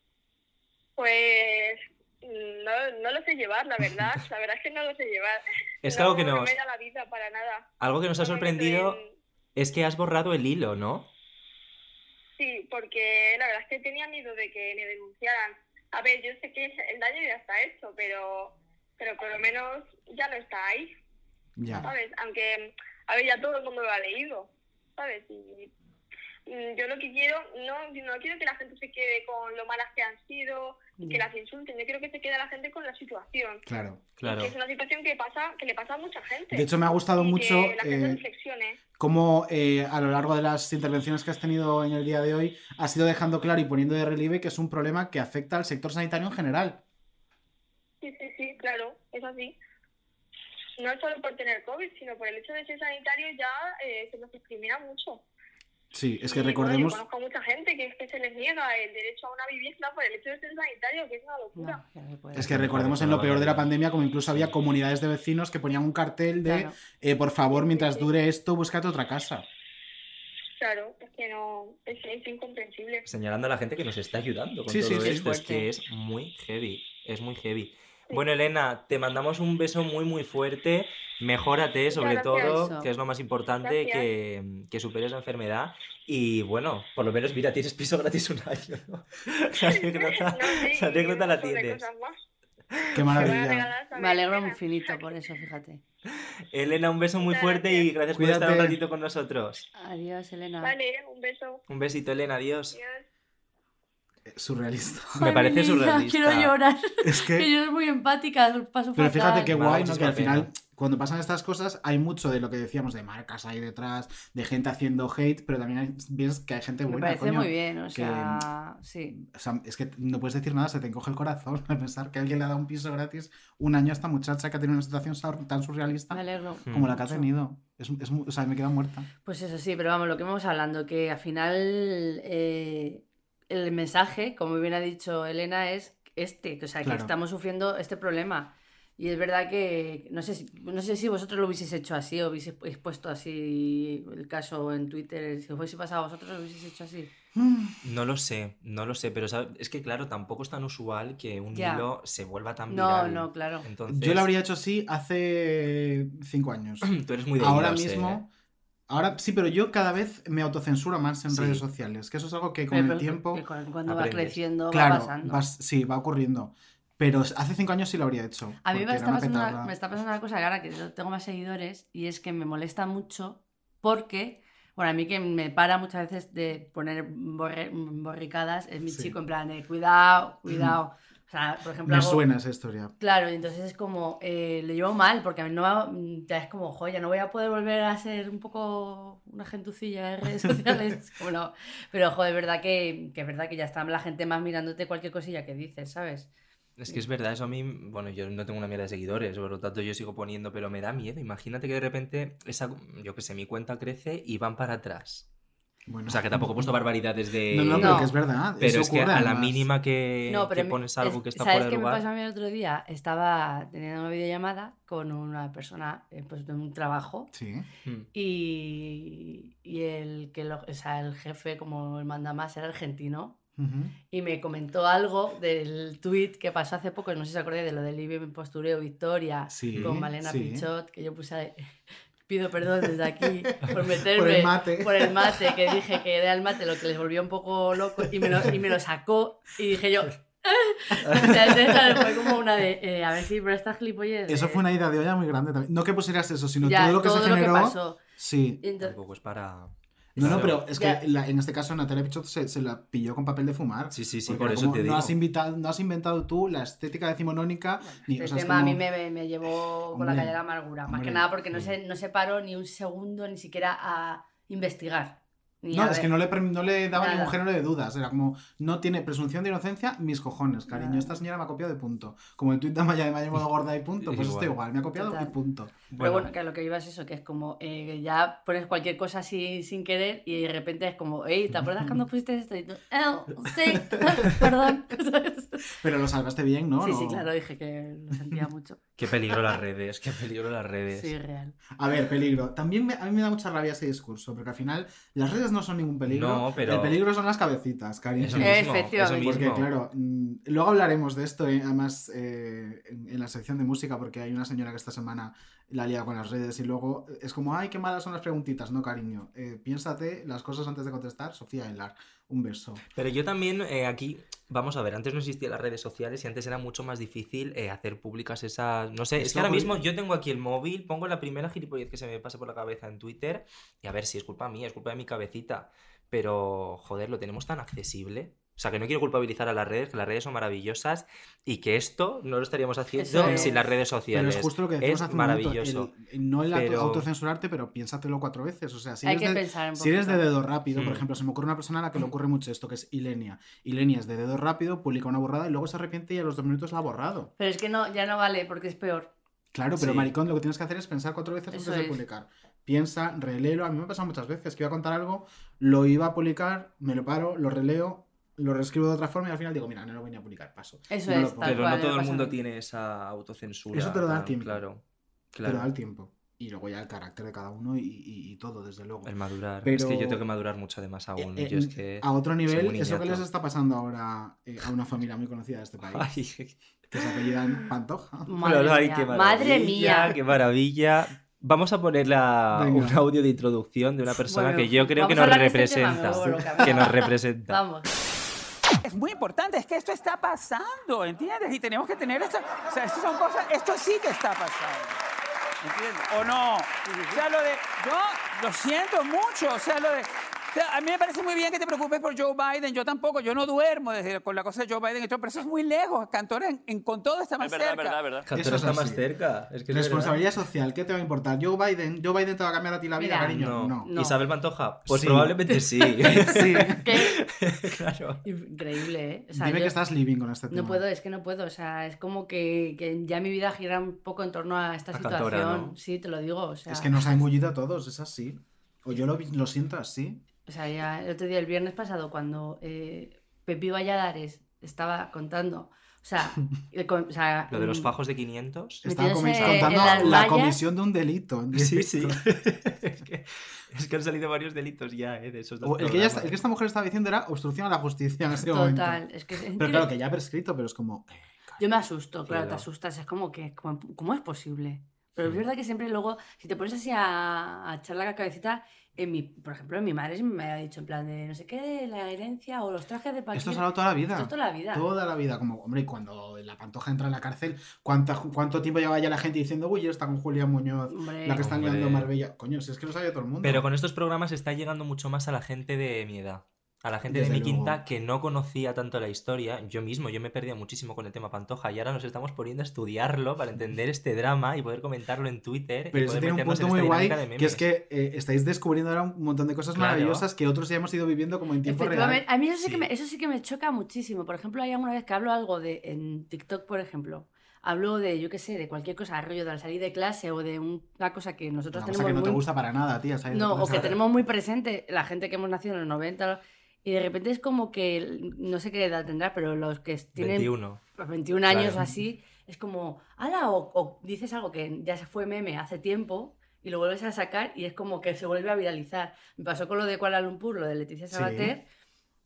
Pues mm, no, no lo sé llevar, la verdad. La verdad es que no lo sé llevar. Es que algo que no nos- me da la vida para nada. Algo que nos ha No sorprendido en- es que has borrado el hilo, ¿no? Sí, porque la verdad es que tenía miedo de que me denunciaran. A ver, yo sé que el daño ya está hecho, pero, pero por lo menos ya no está ahí, Ya. ¿sabes? Aunque, a ver, ya todo el mundo lo ha leído, ¿sabes? Y mm, yo lo que quiero, no, no quiero que la gente se quede con lo malas que han sido, que Ya. las insulten, yo quiero que se quede la gente con la situación. Claro. Claro. Que es una situación que pasa, que le pasa a mucha gente. De hecho, me ha gustado Y que mucho, la gente eh, reflexione. Cómo eh, a lo largo de las intervenciones que has tenido en el día de hoy has ido dejando claro y poniendo de relieve que es un problema que afecta al sector sanitario en general. Sí, sí, sí, claro, es así. No solo por tener COVID, sino por el hecho de ser sanitario ya eh, se nos discrimina mucho. Sí, es que Y, bueno, recordemos... yo conozco a mucha gente que, que se les niega el derecho a una vivienda por el hecho de ser sanitario, que es una locura. Es que recordemos en lo peor de la pandemia como incluso había comunidades de vecinos que ponían un cartel de Claro. eh, por favor, mientras dure esto, búscate otra casa. Claro, es que no, es, es incomprensible. Señalando a la gente que nos está ayudando con Sí, sí, todo sí, esto. Es fuerte. que es muy heavy. Es muy heavy. Bueno, Elena, te mandamos un beso muy, muy fuerte. Mejórate, sobre todo, que es lo más importante, que, que superes la enfermedad. Y bueno, por lo menos, mira, tienes piso gratis un año, ¿no? La anécdota, la, anécdota la tienes. Qué maravilla. Me alegro infinito por eso, fíjate. Elena, un beso muy fuerte y gracias por estar un ratito con nosotros. Adiós, Elena. Vale, un beso. Un besito, Elena, adiós. Surrealista. Me parece niña, surrealista. Quiero llorar. Es que- que yo soy muy empática, paso Pero fatal. fíjate qué Me guay, ¿no? Que al final, cuando pasan estas cosas, hay mucho de lo que decíamos de marcas ahí detrás, de gente haciendo hate, pero también hay, ves que hay gente Me buena. parece coño, muy bien, o que- sea, sí. o sea, es que no puedes decir nada, se te encoge el corazón al pensar que alguien le ha dado un piso gratis un año a esta muchacha que ha tenido una situación tan surrealista Me como la que ha tenido. Es, es o sea, me queda muerta. Pues eso sí, pero vamos, lo que vamos hablando, que al final eh, el mensaje, como bien ha dicho Elena, es este, que, o sea, que Claro. estamos sufriendo este problema. Y es verdad que no sé, si, no sé si vosotros lo hubieseis hecho así o hubieseis puesto así el caso en Twitter, si os hubiese pasado a vosotros lo hubieseis hecho así. No lo sé, no lo sé, pero ¿sabes? es que claro, tampoco es tan usual que un Ya. hilo se vuelva tan No, viral. no, claro. Entonces, Yo lo habría hecho así hace cinco años. Tú eres muy de Ahora hilos, mismo. Ahora sí, pero yo cada vez me autocensuro más en Sí. redes sociales, que eso es algo que con Pero- el tiempo... que cu- cuando va aprendes. creciendo Claro, va pasando. vas- sí, va ocurriendo. Pero hace cinco años sí lo habría hecho. A mí me está, una pasando una, me está pasando una cosa que ahora que tengo más seguidores y es que me molesta mucho porque, bueno, a mí que me para muchas veces de poner borre- borricadas es mi Sí. chico en plan de cuidado, cuidado. O sea, por ejemplo, Me hago- suena esa historia. Claro, y entonces es como, eh, lo llevo mal, porque a mí no va- ya es como, joya, no voy a poder volver a ser un poco una gentucilla en redes sociales. Como no. Pero, joder, es verdad que, que es verdad que ya está la gente más mirándote cualquier cosilla que dices, ¿sabes? Es que es verdad, eso a mí, bueno, yo no tengo una mierda de seguidores, por lo tanto yo sigo poniendo, pero me da miedo. Imagínate que de repente esa, yo que sé, mi cuenta crece y van para atrás. Bueno, O sea, que tampoco he puesto barbaridades de... No, no, pero que es verdad. Pero eso es que a la mínima que, No, pero que pones algo es- que está ¿Sabes fuera de qué me lugar... pasó a mí el otro día? Estaba teniendo una videollamada con una persona eh, pues, de un trabajo Sí. Mm. y, y el, que lo- o sea, el jefe, como el manda más, era argentino. Y me comentó algo del tweet que pasó hace poco, no sé si se acordáis de lo del Libio Postureo Victoria Sí, con Malena sí. Pichot, que yo puse Pido perdón desde aquí por meterme Por el mate. por el mate, que dije que era el mate lo que les volvió un poco loco y me lo, y me lo sacó y dije yo... Entonces, claro, fue como una de, eh, a ver si por esta gilipollez... Eso fue una idea de olla muy grande también. No que pusieras eso, sino Ya, todo lo que todo se lo que generó. pasó. Sí. Entonces- Tampoco es para... No, no, pero es que la- en este caso Natalia Pichot se, se la pilló con papel de fumar. Sí, sí, sí, por eso como, te no digo. Has invitado, no has inventado tú la estética decimonónica. Ni, Este o sea, es tema a mí me, me- llevó con la calle de la amargura. Más que nada porque no se, no se paró ni un segundo ni siquiera a investigar. Ni No, es ver. que no le, no le daba Nada. ningún género de dudas. Era como, no tiene presunción de inocencia, mis cojones, cariño. Nada. Esta señora me ha copiado de punto. Como el tuit de Amaya de Maya modo gorda y punto. Pues esto Igual. igual, me ha copiado Total. y punto. Pero bueno, que a lo que iba es eso, que es como eh, ya pones cualquier cosa así sin querer y de repente es como, hey, ¿te acuerdas cuando pusiste esto? Y tú, "Oh, sí, perdón. Pero lo salvaste bien, ¿no? sí, sí, claro, dije que lo sentía mucho. Qué peligro las redes, qué peligro las redes. Sí, real. A ver, peligro. También me- a mí me da mucha rabia ese discurso, porque al final las redes no son ningún peligro. No, pero- El peligro son las cabecitas, cariño. Eso mismo, Efectivamente. eso Porque, claro, mm, luego hablaremos de esto, eh, además, eh, en, la sección de música, porque hay una señora que esta semana la lía con las redes y luego es como, ay, qué malas son las preguntitas. No, cariño, eh, piénsate las cosas antes de contestar. Sofía Elar, un beso. Pero yo también eh, aquí, vamos a ver, antes no existían las redes sociales y antes era mucho más difícil eh, hacer públicas esas... No sé, es que ahora mismo yo tengo aquí el móvil, pongo la primera gilipollez que se me pase por la cabeza en Twitter y a ver si es culpa mía, es culpa de mi cabecita. Pero, joder, lo tenemos tan accesible. O sea, que no quiero culpabilizar a las redes, que las redes son maravillosas y que esto no lo estaríamos haciendo es. sin las redes Pero sociales. es justo lo que decimos es hace un momento, maravilloso. el- no el auto- Pero- autocensurarte, pero piénsatelo cuatro veces. O sea, si Hay eres, que de, pensar un si eres de dedo rápido, por Hmm. ejemplo, se me ocurre una persona a la que le ocurre mucho esto, que es Ilenia. Ilenia es de dedo rápido, publica una borrada y luego se arrepiente y a los dos minutos la ha borrado. Pero es que no, ya no vale porque es peor. Claro, pero Sí. maricón, lo que tienes que hacer es pensar cuatro veces Eso antes de es. publicar. Piensa, reléelo. A mí me ha pasado muchas veces que iba a contar algo, lo iba a publicar, me lo paro, lo releo, lo reescribo de otra forma y al final digo, mira, no lo voy a publicar, paso. Eso No lo es, Pero cual, no todo el mundo tiene esa autocensura. Eso te lo da el tiempo. Claro, Te claro. da el tiempo. Y luego ya el carácter de cada uno y, y- y todo, desde luego. El madurar. Pero- Es que yo tengo que madurar mucho además aún. Eh, yo es eh, que... A otro nivel, eso que les está pasando ahora eh, a una familia muy conocida de este país, Ay, que se apellidan Pantoja. Madre ay, mía, qué madre mía. maravilla, Qué maravilla. Vamos a poner la- un audio de introducción de una persona Bueno, que yo creo que nos este tema, representa. que nos representa. Vamos. Es muy importante, es que esto está pasando, ¿entiendes? Y tenemos que tener esto, o sea, esto son cosas, esto sí que está pasando, ¿entiendes? ¿O no? O sea, lo de, yo lo siento mucho, o sea, lo de, o sea, a mí me parece muy bien que te preocupes por Joe Biden, yo tampoco, yo no duermo desde, con la cosa de Joe Biden y todo, pero eso es muy lejos, Cantor en, en- con todo está más cerca. Cantor Eso es está más así. cerca. Es que es Responsabilidad social, ¿qué te va a importar? Joe Biden, Joe Biden te va a cambiar a ti la vida, Mira, cariño. verdad. No. No. Isabel Pantoja, pues Sí. probablemente sí. Sí. ¿Qué? claro. Increíble, ¿eh? O sea, Dime yo que estás living con este tema. No puedo, es que no puedo. O sea, es como que, que ya mi vida gira un poco en torno a esta A situación. Cantora, ¿no? Sí, te lo digo. O sea, Es que nos ha engullido a todos, es así. O yo lo, lo siento así. O sea, ya el otro día, el viernes pasado, cuando eh, Pepi Valladares estaba contando. O sea, o sea, Lo de los mm, fajos de 500. Estaba contando la comisión de un delito. Sí, sí. es, que, es que han salido varios delitos ya, ¿eh? De esos dos el, que ella, programas. el que esta mujer estaba diciendo era obstrucción a la justicia en ese momento. Total, es que es Pero claro, que ya ha prescrito, pero es como. eh, Yo me asusto, claro, te asustas. Es como que, ¿cómo, cómo es posible? Pero es Mm. verdad que siempre luego, si te pones así a, a echar la cabecita, en mi, por ejemplo, en mi madre me ha dicho en plan de no sé qué, de la herencia o los trajes de Paquita. Esto se ha dado toda la vida. Esto es toda la vida. Toda la vida. Como, hombre, y cuando la pantoja entra en la cárcel, ¿cuánta, ¿cuánto tiempo lleva ya la gente diciendo, uy, está con Julia Muñoz, Hombre. la que está Hombre. liando Marbella? Coño, si es que lo sabía todo el mundo. Pero con estos programas está llegando mucho más a la gente de mi edad. A la gente de mi luego. quinta que no conocía tanto la historia, yo mismo, yo me perdía muchísimo con el tema Pantoja y ahora nos estamos poniendo a estudiarlo para entender este drama y poder comentarlo en Twitter. y Pero eso poder tiene un meternos punto en muy guay, que es que eh, estáis descubriendo ahora un montón de cosas Claro. maravillosas que otros ya hemos ido viviendo como en tiempo Efectivamente, real. a mí eso sí, Que me, eso sí que me choca muchísimo. Por ejemplo, hay alguna vez que hablo algo de en TikTok, por ejemplo, hablo de, yo qué sé, de cualquier cosa, rollo de al salir de clase o de un- una cosa que nosotros Una cosa tenemos que no te muy- gusta para nada, tía. ¿sabes? No, o que tenemos muy presente la gente que hemos nacido en los 90 y de repente es como que, no sé qué edad tendrá, pero los que tienen 21. pues 21 años Claro. o así, es como, ala, o, o dices algo que ya se fue meme hace tiempo y lo vuelves a sacar y es como que se vuelve a viralizar. Me pasó con lo de Kuala Lumpur, lo de Leticia Sí.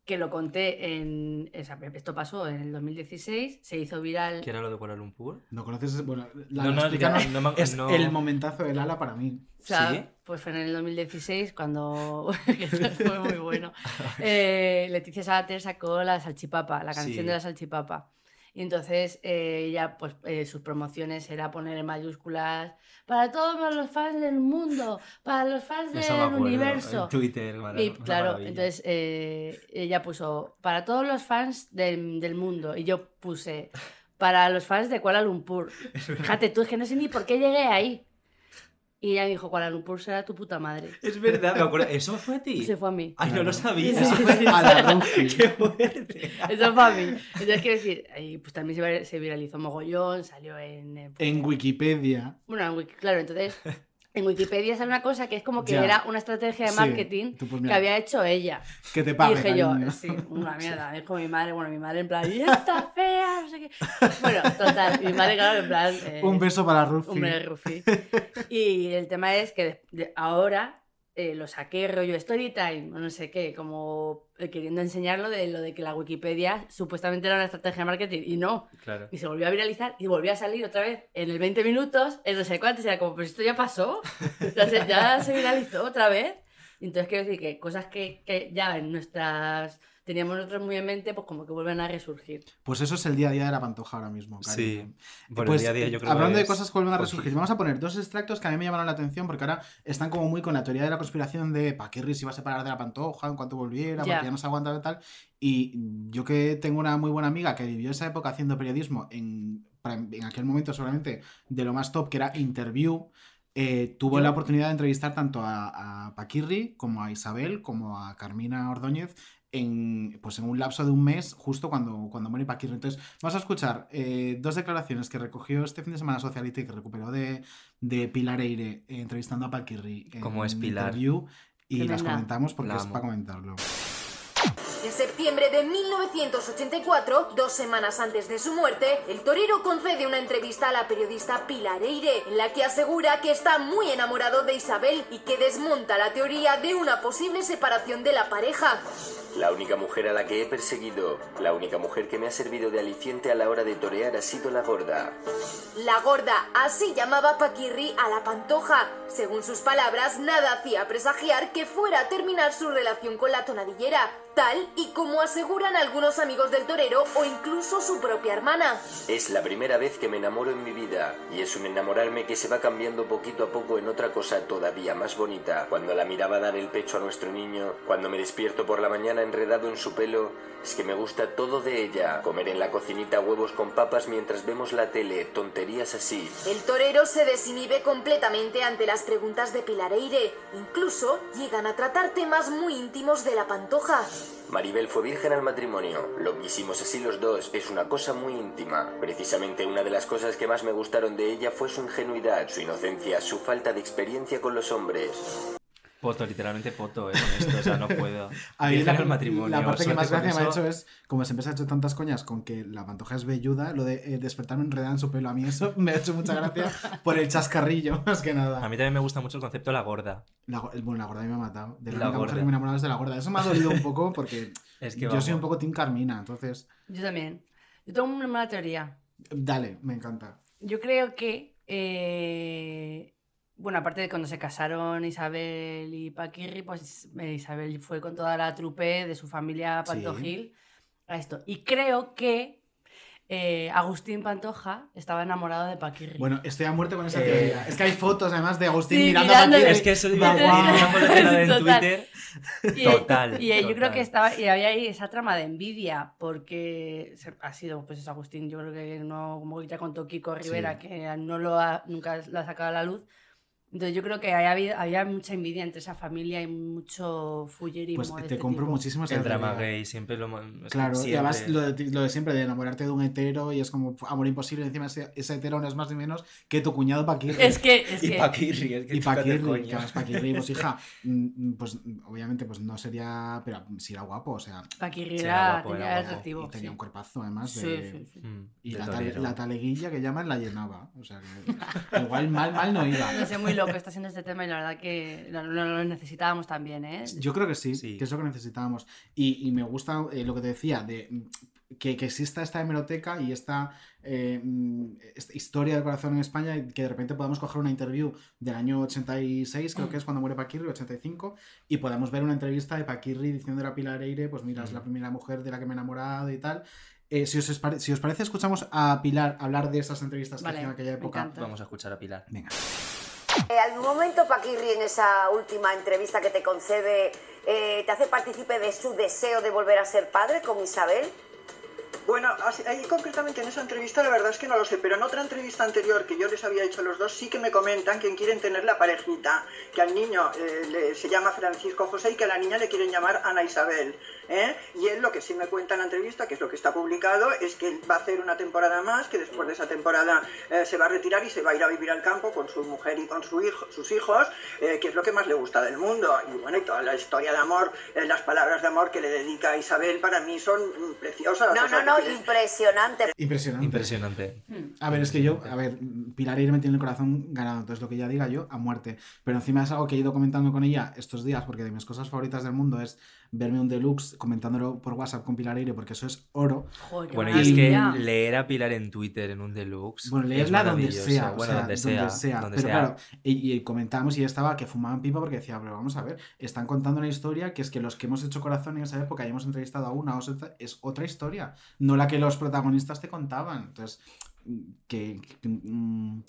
Que lo conté en... esto pasó en el 2016, se hizo viral... ¿Qué era lo de Kuala Lumpur? No conoces, bueno, la, No, no, explícanos. ya, no me- es no. el momentazo del ala para mí. O sea, ¿Sí? pues fue en el 2016 cuando fue muy bueno. Eh, Leticia Sabater sacó la salchipapa, la canción Sí. de la salchipapa. Y entonces eh, ella, pues eh, sus promociones era poner en mayúsculas para todos los fans del mundo, para los fans Eso del acuerdo, universo. en Twitter, Y claro, maravilla. entonces eh, ella puso para todos los fans del, del mundo. Y yo puse para los fans de Kuala Lumpur. Fíjate tú, es que no sé ni por qué llegué ahí. Y ella dijo, Kuala Lumpur será tu puta madre. Es verdad, me acuerdo. ¿Eso fue a ti? Se fue a mí. Ay, no lo sabía. Eso fue. A la. Qué fuerte. Eso fue a mí. Entonces, quiero decir, y pues también se vir- se viralizó mogollón, salió en... eh, En Wikipedia. Bueno, en Wiki- claro, entonces en Wikipedia sale una cosa que es como que Ya. era una estrategia de Sí. marketing pues, que había hecho ella. Que te Y pague, dije yo, sí, una mierda. Es como mi madre, bueno, mi madre en plan, "Y esta fea, no sé qué. Bueno, total, mi madre, claro, en plan. eh, Un beso para Rufi. Hombre, Rufi. Y el tema es que ahora eh, lo saqué rollo story time o no sé qué, como eh, queriendo enseñarlo de lo de que la Wikipedia supuestamente era una estrategia de marketing y no. Claro. Y se volvió a viralizar y volvió a salir otra vez en el 20 minutos, en no sé cuántos, y era como, pues esto ya pasó, ya se, ya se viralizó otra vez. Entonces quiero decir que cosas que, que ya en nuestras teníamos nosotros muy en mente, pues como que vuelven a resurgir. Pues eso es el día a día de la pantoja ahora mismo. Sí. cariño. Bueno, Pues, el día a día yo creo hablando que de es cosas que vuelven a resurgir, vamos a poner dos extractos que a mí me llamaron la atención porque ahora están como muy con la teoría de la conspiración de Paquirri se iba a separar de la pantoja en cuanto volviera, Ya. porque ya no se aguantaba y tal. Y yo que tengo una muy buena amiga que vivió esa época haciendo periodismo en, en aquel momento seguramente de lo más top que era Interview. eh, tuvo la oportunidad de entrevistar tanto a, a Paquirri como a Isabel como a Carmina Ordóñez en, pues en un lapso de un mes, justo cuando, cuando muere Paquirri. Entonces, vamos a escuchar eh, dos declaraciones que recogió este fin de semana Sociality, que recuperó de, de Pilar Eire eh, entrevistando a Paquirri. en ¿Cómo es Pilar? Interview, y las comentamos porque La es para comentarlo. En septiembre de 1984, dos semanas antes de su muerte, el torero concede una entrevista a la periodista Pilar Eire, en la que asegura que está muy enamorado de Isabel y que desmonta la teoría de una posible separación de la pareja. La única mujer a la que he perseguido, la única mujer que me ha servido de aliciente a la hora de torear ha sido la gorda. La gorda, así llamaba Paquirri a la pantoja. Según sus palabras, nada hacía presagiar que fuera a terminar su relación con la tonadillera, tal y como aseguran algunos amigos del torero o incluso su propia hermana. Es la primera vez que me enamoro en mi vida y es un enamorarme que se va cambiando poquito a poco en otra cosa todavía más bonita. Cuando la miraba dar el pecho a nuestro niño, cuando me despierto por la mañana enredado en su pelo, es que me gusta todo de ella. Comer en la cocinita huevos con papas mientras vemos la tele, tonterías así. El torero se desinhibe completamente ante las preguntas de Pilar Eire. Incluso llegan a tratar temas muy íntimos de la pantoja. Maribel fue virgen al matrimonio. Lo que hicimos así los dos es una cosa muy íntima. Precisamente una de las cosas que más me gustaron de ella fue su ingenuidad, su inocencia, su falta de experiencia con los hombres. Poto, literalmente poto, eh, con esto, o sea, no puedo. A mí la, al matrimonio. la parte que más gracia me ha hecho es, como siempre se ha hecho tantas coñas con que la pantoja es velluda, lo de eh, despertarme enredada en su pelo. A mí eso me ha hecho mucha gracia por el chascarrillo, más que nada. A mí también me gusta mucho el concepto de la gorda. La, bueno, la gorda a mí me ha matado. De la, La única mujer gorda. que me he enamorado es de la gorda. Eso me ha dolido un poco porque Es que yo soy un vamos. poco Team Carmina, entonces, Yo también. Yo tengo una mala teoría. dale, me encanta. Yo creo que, eh, bueno, aparte de cuando se casaron Isabel y Paquirri, pues eh, Isabel fue con toda la trupe de su familia Sí. Pantojil a esto. Y creo que eh, Agustín Pantoja estaba enamorado de Paquirri. Bueno, estoy a muerte con esa Eh, teoría. Es que hay fotos además de Agustín Sí, mirando a Paquirri. Es que eso guau. una en Total. Twitter. Y, Total. y, eh, yo creo total. que estaba y había ahí esa trama de envidia porque ha sido pues eso, Agustín yo creo que no como ya contó Kiko Rivera Sí. que no lo ha, nunca lo ha sacado a la luz entonces yo creo que había, había mucha envidia entre esa familia y mucho fullerismo Pues te este compro tipo. muchísimo esa El drama gay siempre lo. Claro, y además lo de, lo de siempre de enamorarte de un hetero y es como amor imposible. Encima ese, ese hetero no es más ni menos que tu cuñado Paquirri. es que es Y que Paquirri, es que Y Paquirri, que además Paquirri, pues hija, mm, pues mm, obviamente pues no sería, pero sí era guapo, o sea, Paquirri Sí, era, era guapo, tenía era guapo. atractivo y tenía sí. un cuerpazo además Sí, de... sí, sí. Mm, Y de la, tale- torero. la taleguilla que llaman la llenaba, o sea que igual mal, mal no iba. no sé muy loco está siendo este tema y la verdad que lo, lo- lo necesitábamos también eh Yo creo que sí, Sí. que es lo que necesitábamos. Y, y me gusta eh, lo que te decía, de mm, que, que exista esta hemeroteca y esta, eh, mm, esta historia del corazón en España y que de repente podamos coger una interview del año 86, creo que es cuando muere Paquirri, 85, y podamos ver una entrevista de Paquirri diciendo a Pilar Eire, pues mira, es la primera mujer de la que me he enamorado y tal. Eh, si, os, si os parece, escuchamos a Pilar hablar de esas entrevistas Vale, que hacía en aquella época. Vamos a escuchar a Pilar. Venga. Eh, al momento Paquirri en esa última entrevista que te concede, eh, ¿te hace partícipe de su deseo de volver a ser padre con Isabel? Bueno, así- ahí concretamente en esa entrevista la verdad es que no lo sé, pero en otra entrevista anterior que yo les había hecho a los dos sí que me comentan que quieren tener la parejita, que al niño eh, le- se llama Francisco José y que a la niña le quieren llamar Ana Isabel. ¿eh? Y él lo que sí me cuenta en la entrevista, que es lo que está publicado, es que él va a hacer una temporada más, que después de esa temporada eh, se va a retirar y se va a ir a vivir al campo con su mujer y con su hijo, sus hijos, eh, que es lo que más le gusta del mundo. Y bueno, y toda la historia de amor, las palabras de amor que le dedica a Isabel para mí son mm, preciosas. No, no, no, impresionante. Impresionante. Impresionante. A ver, es que yo, a ver, Pilar Eire me tiene el corazón ganado, entonces lo que ella diga yo, a muerte. Pero encima es algo que he ido comentando con ella estos días, porque de mis cosas favoritas del mundo es verme un deluxe comentándolo por WhatsApp con Pilar Eire, porque eso es oro. Joder, Bueno, y es que leer a Pilar en Twitter en un deluxe. Bueno, leerla donde sea, Bueno, o sea, donde sea. donde pero sea. claro, y, y comentábamos y ella estaba que fumaban pipa porque decía, pero vamos a ver, están contando una historia que es que los que hemos hecho corazón en esa época y hemos entrevistado a una o otra, es otra historia, no la que los protagonistas te contaban. Entonces, que, que, mm,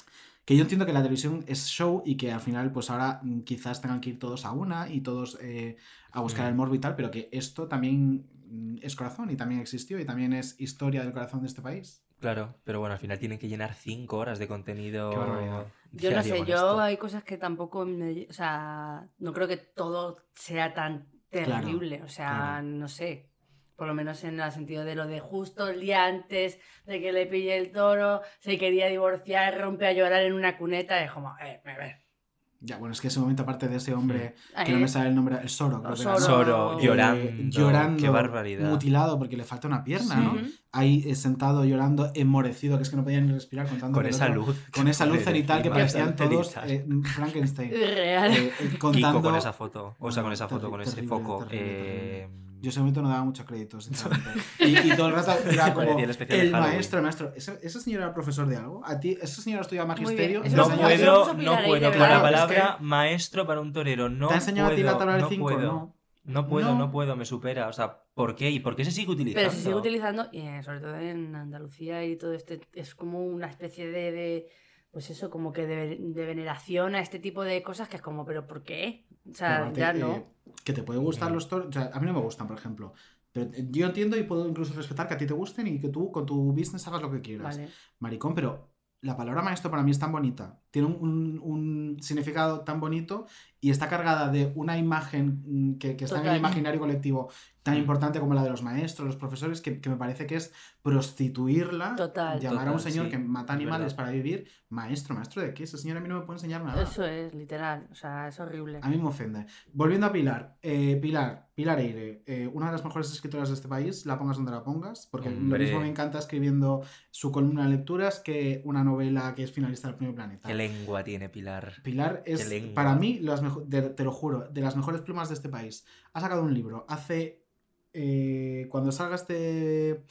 que yo entiendo que la televisión es show y que al final, pues ahora mm, quizás tengan que ir todos a una y todos eh, a buscar Mm. el morbo y tal, pero que esto también mm, es corazón y también existió y también es historia del corazón de este país. Claro, pero bueno, al final tienen que llenar cinco horas de contenido. Qué barbaridad. Yo no sé, yo esto. hay cosas que tampoco me... O sea, no creo que todo sea tan Claro, terrible. o sea, claro. no sé. Por lo menos en el sentido de lo de justo el día antes de que le pille el toro, se quería divorciar, rompe a llorar en una cuneta. Es como, eh, a ver. Ya, bueno, es que ese momento, aparte de ese hombre, Mm. que no me sale el nombre, el Soro, creo que era. Soro, Eh, llorando, llorando, qué barbaridad. mutilado porque le falta una pierna, Sí. ¿no? Ahí eh, sentado llorando, enmorecido, que es que no podía ni respirar contando Con esa otro- luz. Con esa luz cenital que parecían todos eh, Frankenstein. Real. Eh, eh, contando... Kiko con esa foto. O sea, con esa foto, terri- con ese terrible, foco. terrible, eh, terrible. Yo ese momento no daba mucho crédito, sinceramente. y, y todo el rato era como el el maestro, el maestro. ¿Ese, ese señor era profesor de algo? ¿A ti? ¿Ese señor estudia magisterio? No Eso lo ¿Te ha puedo- no puedo. Con la palabra Es que- maestro para un torero, no ¿Te ha enseñado a ti la tabla del no 5? puedo. No. No puedo, No. no. puedo, me supera. O sea, ¿por qué? ¿Y por qué se sigue utilizando? Pero se sigue utilizando, y eh, sobre todo en Andalucía y todo este, es como una especie de, de, pues eso, como que de, de veneración a este tipo de cosas que es como, ¿pero por qué? O sea, Aparte, ya eh, no. que te puede gustar los toros. O sea, a mí no me gustan, por ejemplo. Pero eh, yo entiendo y puedo incluso respetar que a ti te gusten y que tú con tu business hagas lo que quieras. Vale. Maricón, pero la palabra maestro para mí es tan bonita. Tiene un, un- un significado tan bonito y está cargada de una imagen mm, que, que está en Total. el imaginario colectivo tan importante como la de los maestros, los profesores, que, que me parece que es prostituirla, Total. llamar a un Total, señor sí, que mata es animales verdad. para vivir, maestro, maestro de qué, ese señor a mí no me puede enseñar nada. Eso es, literal. O sea, es horrible. A mí me ofende. Volviendo a Pilar, eh, Pilar, Pilar Eire, eh, una de las mejores escritoras de este país, la pongas donde la pongas, porque lo Hombre. mismo me encanta escribiendo su columna de lecturas que una novela que es finalista del Premio Planeta. ¿Qué lengua tiene Pilar? Pilar es, para mí, las de- te lo juro, de las mejores plumas de este país. Ha sacado un libro hace. eh, cuando salga este,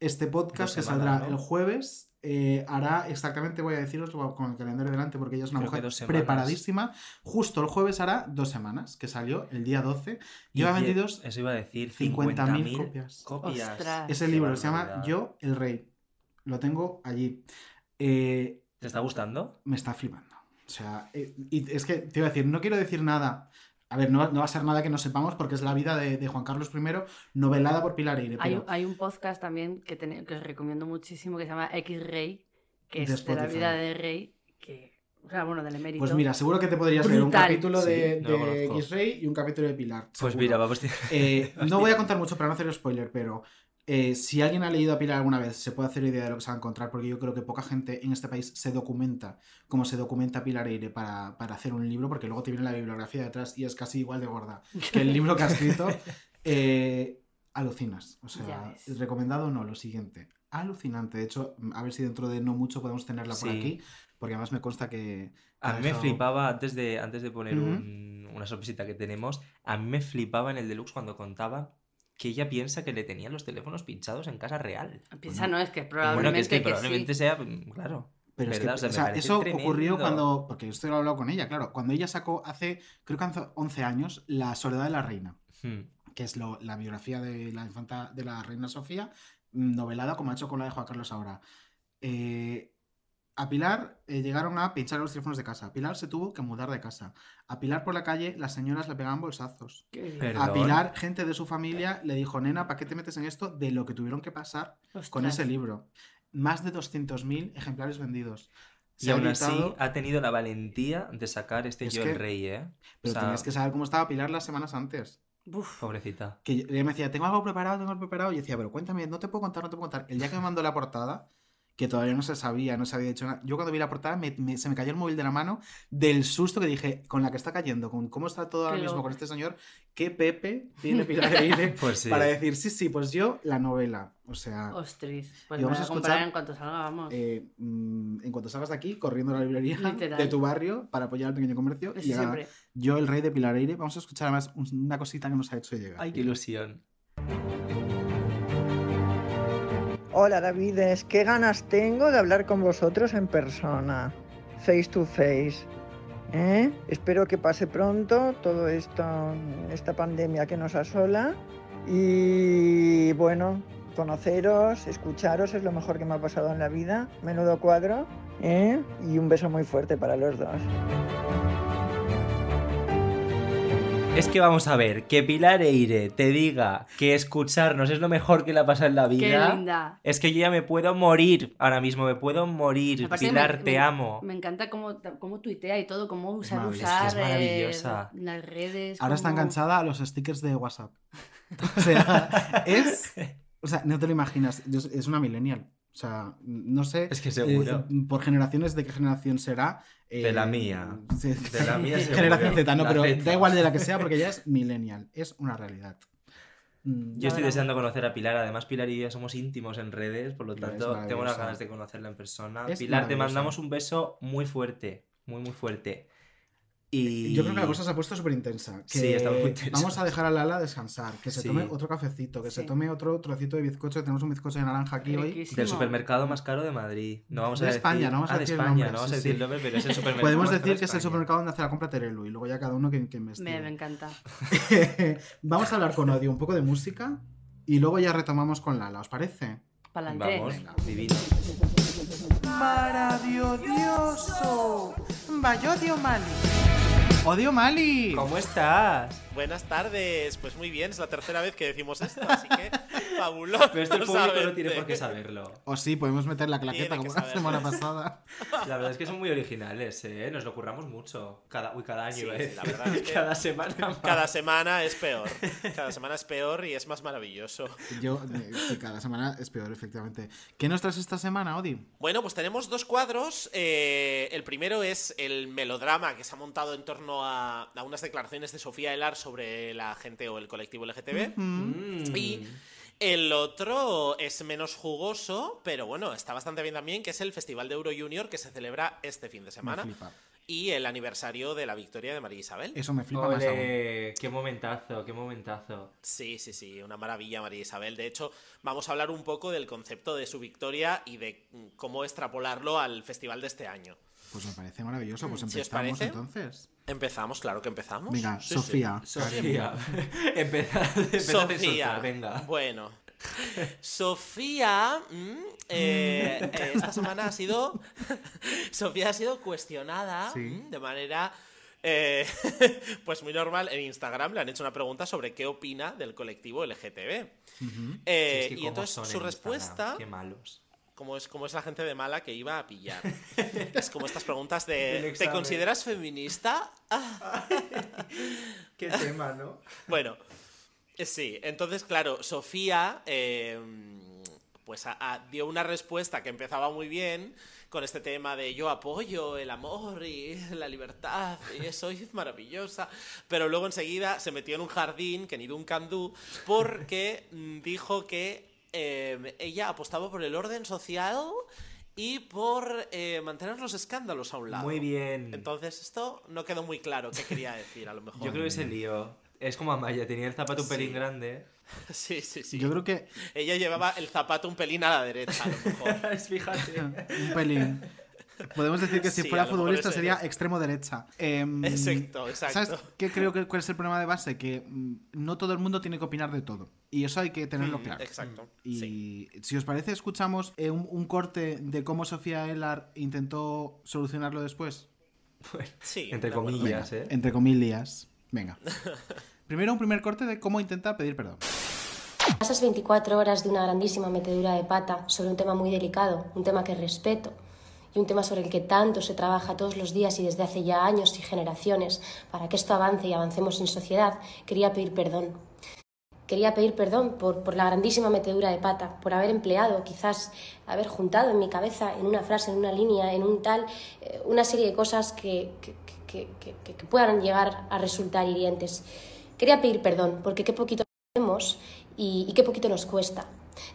este podcast, que saldrá ¿no? el jueves, eh, hará exactamente, voy a deciros con el calendario delante, porque ella es una Creo mujer preparadísima. Justo el jueves hará dos semanas, que salió el día 12. Lleva vendidos Eso iba a decir 50.000 50.000 copias. copias. Ostras. Ese libro se llama. Yo, el Rey. Lo tengo allí. Eh, ¿Te está gustando? me está flipando. O sea, eh, y es que te iba a decir, no quiero decir nada. A ver, no, va- no va a ser nada que no sepamos porque es la vida de, de Juan Carlos I, novelada por Pilar Eire. Hay, Pero hay un podcast también que, ten- que os recomiendo muchísimo que se llama X Rey, que De es de la Spotify. vida de Rey, que, o sea, bueno, del emérito. Pues mira, seguro que te podrías ver un Brutal. capítulo de, Sí, no de. X-Ray y un capítulo de Pilar. Pues seguro. mira, vamos. Eh, no voy a contar mucho para no hacer spoiler, pero eh, si alguien ha leído a Pilar alguna vez, se puede hacer idea de lo que se va a encontrar, porque yo creo que poca gente en este país se documenta como se documenta Pilar Eire para, para hacer un libro, porque luego te viene la bibliografía detrás y es casi igual de gorda que el libro que ha escrito. Eh, alucinas. O sea, recomendado o no, lo siguiente. Alucinante. De hecho, a ver si dentro de no mucho podemos tenerla por Sí. aquí, porque además me consta que. A mí me dejado- flipaba, antes de, antes de poner un- una sorpresita que tenemos, a mí me flipaba en el deluxe cuando contaba que ella piensa que le tenían los teléfonos pinchados en casa real. Piensa, no, es que Bueno, probablemente que es que que probablemente sí. sea, mm, claro. Pero es que, ¿verdad? O sea, o me sea, parece eso ocurrió cuando, porque esto lo he hablado con ella, claro, cuando ella sacó hace, creo que hace 11 años, La Soledad de la Reina, Hmm. que es lo- la biografía de la infanta de la reina Sofía, mm, novelada como ha hecho con la de Juan Carlos ahora. Eh, a Pilar eh, llegaron a pinchar los teléfonos de casa. Pilar se tuvo que mudar de casa. A Pilar por la calle las señoras le pegaban bolsazos. A. Pilar, gente de su familia, le dijo, nena, ¿para qué te metes en esto? De lo que tuvieron que pasar con ese libro. Más de 200.000 ejemplares vendidos. Y Se ha aún así ha tenido la valentía de sacar este Es Yo que- el Rey, ¿eh? Pero O sea, tenías que saber cómo estaba Pilar las semanas antes. Pobrecita. Que yo- ella me decía, tengo algo preparado, tengo algo preparado. Y yo decía, pero cuéntame, no te puedo contar, no te puedo contar. El día que me mandó la portada, que todavía no se sabía, no se había hecho nada. Yo cuando vi la portada me- me- se me cayó el móvil de la mano del susto que dije, con la que está cayendo, con cómo está todo ahora mismo con este señor, qué Pepe tiene Pilar Eire Pues sí. para decir, sí, sí, pues yo la novela. O sea, Ostras, pues me vamos voy a escuchar, en cuanto salga, vamos. eh, mm, en cuanto salgas de aquí, corriendo a la librería Literal. de tu barrio para apoyar al pequeño comercio. Y a yo, el rey de Pilar Eire, vamos a escuchar además un- una cosita que nos ha hecho llegar. Ay, qué ilusión. Hola Davides, qué ganas tengo de hablar con vosotros en persona, face to face. ¿eh? Espero que pase pronto todo esto, esta pandemia que nos asola. Y bueno, conoceros, escucharos es lo mejor que me ha pasado en la vida. Menudo cuadro. ¿eh? Y un beso muy fuerte para los dos. Es que vamos a ver, que Pilar Eire te diga que escucharnos es lo mejor que le ha pasado en la vida. linda. Es que yo ya me puedo morir ahora mismo, me puedo morir. Aparte Pilar, me- te me- amo. Me encanta cómo, cómo tuitea y todo, cómo usar, usar Es que es eh, maravillosa. las redes. Ahora está enganchada a los stickers de WhatsApp. O sea, es. O sea, no te lo imaginas. Es una millennial. O sea, no sé. Es que seguro. eh, por generaciones, ¿de qué generación será? De la Eh, mía. sí, De la mía seguro. Generación Z, no, La pero Z. da igual de la que sea porque ya es millennial. Es una realidad. Mm, Yo estoy deseando conocer a Pilar. Además, Pilar y yo somos íntimos en redes, por lo Pilar tanto, tengo unas ganas de conocerla en persona. Es Pilar, te mandamos un beso muy fuerte, muy, muy fuerte. Y Yo creo que la cosa se ha puesto súper intensa. Que Sí, está muy intensa. Vamos a dejar a Lala descansar, que se Sí. tome otro cafecito, que se tome otro trocito de bizcocho. Tenemos un bizcocho de naranja aquí hoy. Del supermercado más caro de Madrid. No vamos a De decir... España, no vamos a Ah, de decir el España, nombre, no vamos a sí, decir sí. el nombre, pero es el supermercado Podemos decir de que es el supermercado donde hace la compra Terelu y luego ya cada uno que, que investigue. Me, me encanta. Vamos a hablar con Odio un poco de música y luego ya retomamos con Lala, ¿os parece? Pa'lante. Vamos, divino. ¡Maravilloso! ¡Vayodio Mali! ¡Odio Mali! ¿Cómo estás? Buenas tardes, pues muy bien, es la tercera vez que decimos esto, así que fabuloso. Pero este público no saberte. tiene por qué saberlo. O sí, podemos meter la claqueta que como la semana pasada. La verdad es que son muy originales, ¿eh? Nos lo curramos mucho. Cada, uy, cada año, Sí, decir. la verdad es que Cada semana más. Cada semana es peor. Cada semana es peor y es más maravilloso. Yo, eh, sí, cada semana es peor, efectivamente. ¿Qué nos traes esta semana, Odi? Bueno, pues tenemos dos cuadros. eh, el primero es el melodrama que se ha montado en torno a, a unas declaraciones de Sofía Elar sobre la gente o el colectivo LGTB. Mm. Y el otro es menos jugoso, pero bueno, está bastante bien también, que es el Festival de Euro Junior que se celebra este fin de semana. Me flipa. Y el aniversario de la victoria de María Isabel. Eso me flipa más aún. Ole, qué momentazo, qué momentazo. Sí, sí, sí, una maravilla María Isabel. De hecho, vamos a hablar un poco del concepto de su victoria y de cómo extrapolarlo al festival de este año. Pues me parece maravilloso. Pues ¿Sí os empezamos parece? entonces. Empezamos, claro que empezamos. Venga, Sí, sí. Sofía. Sofía, empezad, Sofía. venga. Bueno, Sofía, mm, eh, eh, esta semana ha sido. Sofía ha sido cuestionada Sí. mm, de manera. eh, pues muy normal. En Instagram le han hecho una pregunta sobre qué opina del colectivo LGTB. Eh, es que y entonces su en respuesta. Instagram, Qué malos. Como es, como es la gente de mala que iba a pillar. es como estas preguntas de. ¿Te consideras feminista? Qué tema, ¿no? Bueno, eh, sí, entonces, claro, Sofía eh, pues a- a- dio una respuesta que empezaba muy bien con este tema de yo apoyo el amor y la libertad y soy maravillosa, pero luego enseguida se metió en un jardín que ni Duncan Du porque mm, dijo que eh, ella apostaba por el orden social y por eh, mantener los escándalos a un lado. Muy bien. Entonces, esto no quedó muy claro qué quería decir, a lo mejor. Yo creo que se lío. Es como Amaya, tenía el zapato un pelín grande. Sí, sí, sí. Yo creo que Ella llevaba el zapato un pelín a la derecha, a lo mejor. Fíjate. un pelín. Podemos decir que si Sí, fuera futbolista sería es. extremo derecha. Em, Exacto, exacto. ¿Sabes qué creo que cuál es el problema de base? Que mm, no todo el mundo tiene que opinar de todo. Y eso hay que tenerlo Mm, claro. exacto, Y si os parece, escuchamos eh, un, un corte de cómo Sofía Ellar intentó solucionarlo después. Sí. Entre comillas, Venga, ¿eh? Entre comillas. Venga. Primero un primer corte de cómo intenta pedir perdón. Pasas 24 horas de una grandísima metedura de pata sobre un tema muy delicado, un tema que respeto y un tema sobre el que tanto se trabaja todos los días y desde hace ya años y generaciones para que esto avance y avancemos en sociedad, quería pedir perdón. Quería pedir perdón por, por la grandísima metedura de pata, por haber empleado, quizás haber juntado en mi cabeza, en una frase, en una línea, en un tal, eh, una serie de cosas que, que, que- puedan llegar a resultar hirientes. Quería pedir perdón, porque qué poquito hacemos y qué poquito nos cuesta.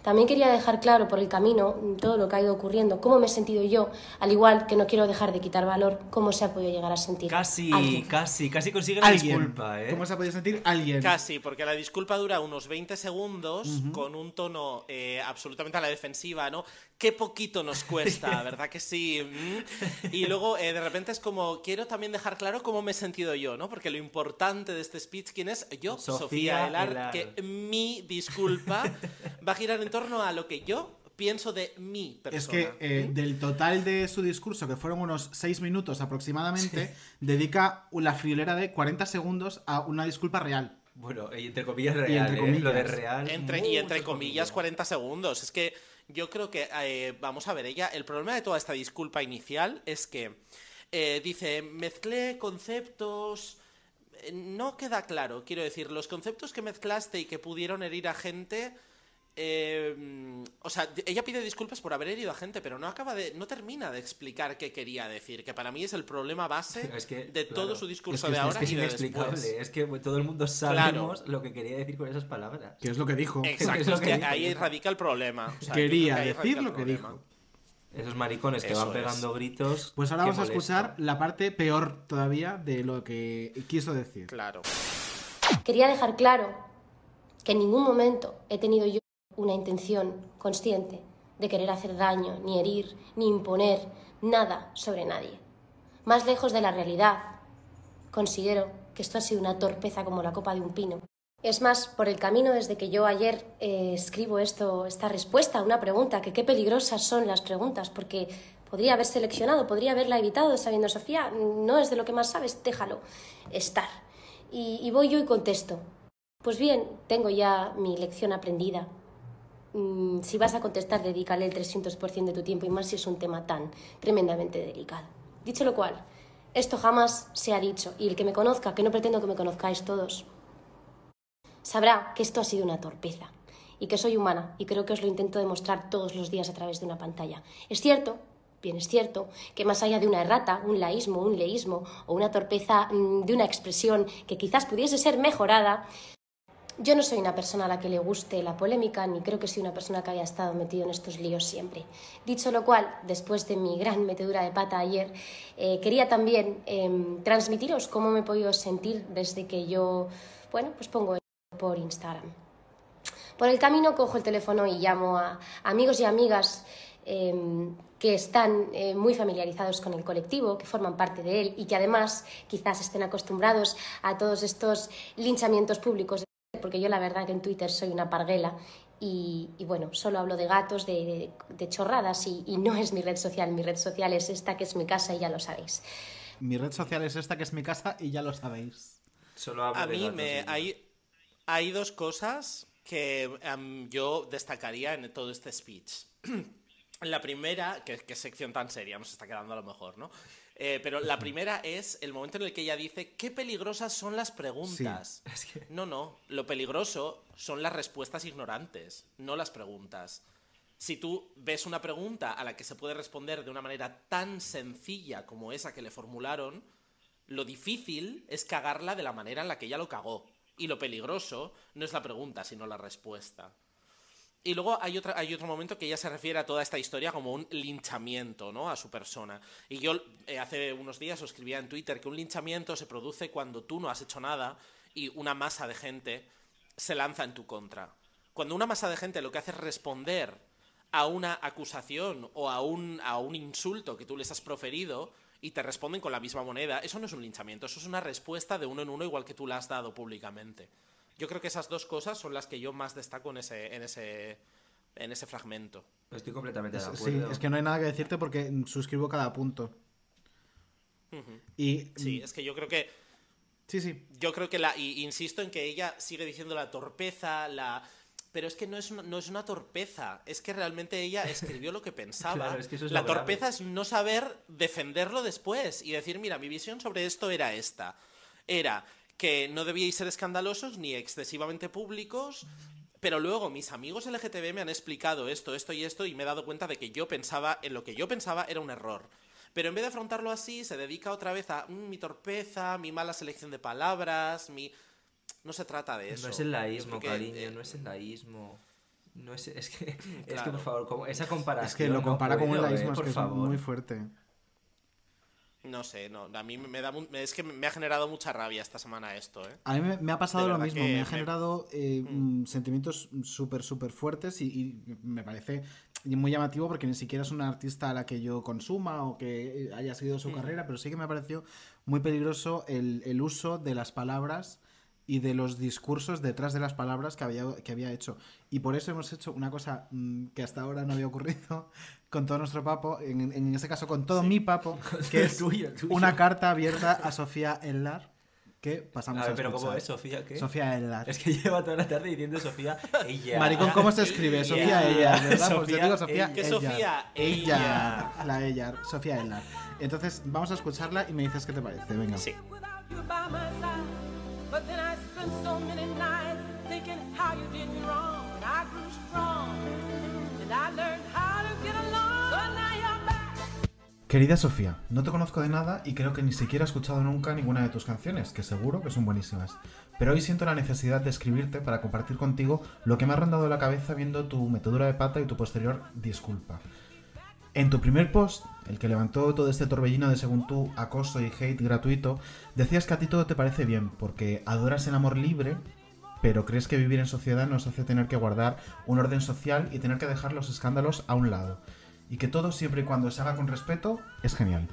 También quería dejar claro por el camino mm, todo lo que ha ido ocurriendo, cómo me he sentido yo, al igual que no quiero dejar de quitar valor, cómo se ha podido llegar a sentir. Casi, alguien. casi, casi consigue la Alguien. disculpa, ¿eh? ¿Cómo se ha podido sentir? Alguien. Casi, porque la disculpa dura unos 20 segundos con un tono eh, absolutamente a la defensiva, ¿no? Qué poquito nos cuesta, ¿verdad que sí? Mm. Y luego eh, de repente es como, quiero también dejar claro cómo me he sentido yo, ¿no? Porque lo importante de este speech, ¿quién es? Yo, Sofía Sofía, Elar, Elar. que mi disculpa va a girar en torno a lo que yo pienso de mi persona. Es que eh, del total de su discurso, que fueron unos 6 minutos aproximadamente, dedica la friolera de 40 segundos a una disculpa real. Bueno, y entre comillas Y real, entre ¿eh? comillas. Lo de real. Entre, y entre comillas 40 segundos. Es que yo creo que, eh, vamos a ver, ella, el problema de toda esta disculpa inicial es que eh, dice, mezclé conceptos... eh, No queda claro, quiero decir, los conceptos que mezclaste y que pudieron herir a gente... eh, mm, o sea, ella pide disculpas por haber herido a gente, pero no acaba de, no termina de explicar qué quería decir, que para mí es el problema base Es que, de claro, todo su discurso es que de ahora es que es y de inexplicable. después. Es que todo el mundo sabemos lo que quería decir con esas palabras. Que es lo que dijo. Exacto, Es lo es que ahí radica el problema. O sea, yo Quería decir lo que dijo. Esos maricones que Eso van es. pegando gritos. Pues ahora qué vamos a escuchar la parte peor todavía de lo que quiso decir. Claro. Quería dejar claro que en ningún momento he tenido yo una intención consciente de querer hacer daño, ni herir, ni imponer nada sobre nadie. Más lejos de la realidad, considero que esto ha sido una torpeza como la copa de un pino. Es más, por el camino desde que yo ayer eh, escribo esto, esta respuesta a una pregunta, que qué peligrosas son las preguntas, porque podría haber seleccionado, podría haberla evitado sabiendo, Sofía, no es de lo que más sabes, déjalo estar. Y, y voy yo y contesto. Pues bien, tengo ya mi lección aprendida. Mm, si vas a contestar, dedícale el 300% de tu tiempo y más si es un tema tan tremendamente delicado. Dicho lo cual, esto jamás se ha dicho y el que me conozca, que no pretendo que me conozcáis todos, sabrá que esto ha sido una torpeza y que soy humana y creo que os lo intento demostrar todos los días a través de una pantalla. Es cierto, bien es cierto, que más allá de una errata, un laísmo, un leísmo o una torpeza mm, de una expresión que quizás pudiese ser mejorada, yo no soy una persona a la que le guste la polémica, ni creo que soy una persona que haya estado metido en estos líos siempre. Dicho lo cual, después de mi gran metedura de pata ayer, eh, quería también em, transmitiros cómo me he podido sentir desde que yo, bueno, pues pongo por Instagram. Por el camino cojo el teléfono y llamo a amigos y amigas em, que están eh, muy familiarizados con el colectivo, que forman parte de él y que además quizás estén acostumbrados a todos estos linchamientos públicos porque yo la verdad que en Twitter soy una parguela Y, y bueno, solo hablo de gatos, de, de chorradas y, y no es mi red social. Mi red social es esta que es mi casa y ya lo sabéis. Mi red social es esta que es mi casa y ya lo sabéis. Solo A mí me, hay, hay dos cosas que em, yo destacaría en todo este speech. la primera, que, que sección tan seria, nos está quedando a lo mejor, ¿no? Eh, pero la primera es el momento en el que ella dice qué peligrosas son las preguntas. No, no, lo peligroso son las respuestas ignorantes, no las preguntas. Si tú ves una pregunta a la que se puede responder de una manera tan sencilla como esa que le formularon, lo difícil es cagarla de la manera en la que ella lo cagó. Y lo peligroso no es la pregunta, sino la respuesta. Y luego hay, otra, hay otro momento que ella se refiere a toda esta historia como un linchamiento, ¿no? A su persona. Y yo eh, hace unos días os escribía en Twitter que un linchamiento se produce cuando tú no has hecho nada y una masa de gente se lanza en tu contra. Cuando una masa de gente lo que hace es responder a una acusación o a un, a un insulto que tú les has proferido y te responden con la misma moneda, eso no es un linchamiento, eso es una respuesta de uno en uno igual que tú la has dado públicamente. Yo creo que esas dos cosas son las que yo más destaco en ese, en ese, en ese fragmento. Estoy completamente de acuerdo. sí, es que no hay nada que decirte porque suscribo cada punto. Y Sí, es que yo creo que Sí, sí. Yo creo que la. Y insisto en que ella sigue diciendo la torpeza, la. Pero es que no es una, no es una torpeza. Es que realmente ella escribió lo que pensaba. Claro, es que eso es la grave. torpeza es no saber defenderlo después y decir, mira, mi visión sobre esto era esta. Era que no debíais ser escandalosos ni excesivamente públicos. Pero luego mis amigos LGTB me han explicado esto, esto y esto, y me he dado cuenta de que yo pensaba, en lo que yo pensaba era un error. Pero en vez de afrontarlo así, se dedica otra vez a "Mm, mi torpeza, mi mala selección de palabras, mi... No se trata de eso. No es el laísmo, cariño, eh, no es el laísmo. No es, es que, es que por favor, como esa comparación. Es que lo no compara con el laísmo, eh, es por que es favor. muy fuerte. No sé, no, a mí me da es que me ha generado mucha rabia esta semana esto, ¿eh? A mí me, me ha pasado lo mismo, me ha generado eh, mm, sentimientos súper, súper fuertes y, y me parece muy llamativo porque ni siquiera es una artista a la que yo consuma o que haya seguido su Mm. carrera, pero sí que me pareció muy peligroso el, el uso de las palabras y de los discursos detrás de las palabras que había, que había hecho. Y por eso hemos hecho una cosa mm, que hasta ahora no había ocurrido con todo nuestro papo, en, en este caso con todo mi papo, que es tuyo, tuyo. una carta abierta a Sofía Ellar que pasamos A a, ver, pero ¿cómo es? ¿Sofía qué? Sofía Ellar. Es que lleva toda la tarde diciendo Sofía ella. Maricón, ¿cómo se escribe? Sofía Ellar, ¿verdad? Pues yo Sofía digo Sofía ella. ¿Qué Ellar. Sofía? Ella. La Ellar. Sofía Ellar. Entonces, vamos a escucharla y me dices qué te parece. Venga. Sí. But then I spent so many nights thinking how you did me wrong. And I grew back. Querida Sofía, no te conozco de nada y creo que ni siquiera he escuchado nunca ninguna de tus canciones, que seguro que son buenísimas. Pero hoy siento la necesidad de escribirte para compartir contigo lo que me ha rondado la cabeza viendo tu metedura de pata y tu posterior disculpa. En tu primer post, el que levantó todo este torbellino de según tú acoso y hate gratuito, decías que a ti todo te parece bien, porque adoras el amor libre, pero crees que vivir en sociedad nos hace tener que guardar un orden social y tener que dejar los escándalos a un lado. Y que todo siempre y cuando se haga con respeto es genial.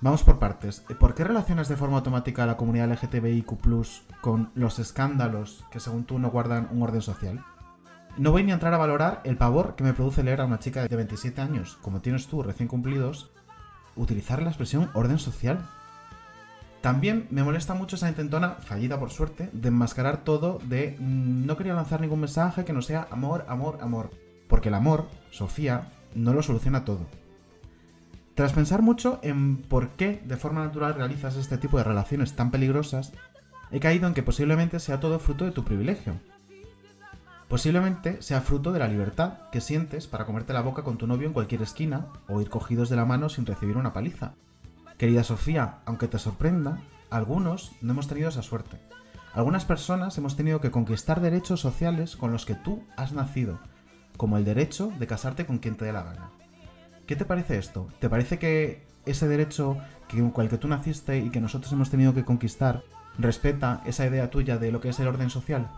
Vamos por partes. ¿Por qué relacionas de forma automática a la comunidad LGTBIQ con los escándalos que según tú no guardan un orden social? No voy ni a entrar a valorar el pavor que me produce leer a una chica de 27 años, como tienes tú, recién cumplidos, utilizar la expresión orden social. También me molesta mucho esa intentona, fallida por suerte, de enmascarar todo de mm, no quería lanzar ningún mensaje que no sea amor, amor, amor. Porque el amor, Sofía, no lo soluciona todo. Tras pensar mucho en por qué de forma natural realizas este tipo de relaciones tan peligrosas, he caído en que posiblemente sea todo fruto de tu privilegio. Posiblemente sea fruto de la libertad que sientes para comerte la boca con tu novio en cualquier esquina o ir cogidos de la mano sin recibir una paliza. Querida Sofía, aunque te sorprenda, algunos no hemos tenido esa suerte. Algunas personas hemos tenido que conquistar derechos sociales con los que tú has nacido, como el derecho de casarte con quien te dé la gana. ¿Qué te parece esto? ¿Te parece que ese derecho que, con el que tú naciste y que nosotros hemos tenido que conquistar respeta esa idea tuya de lo que es el orden social?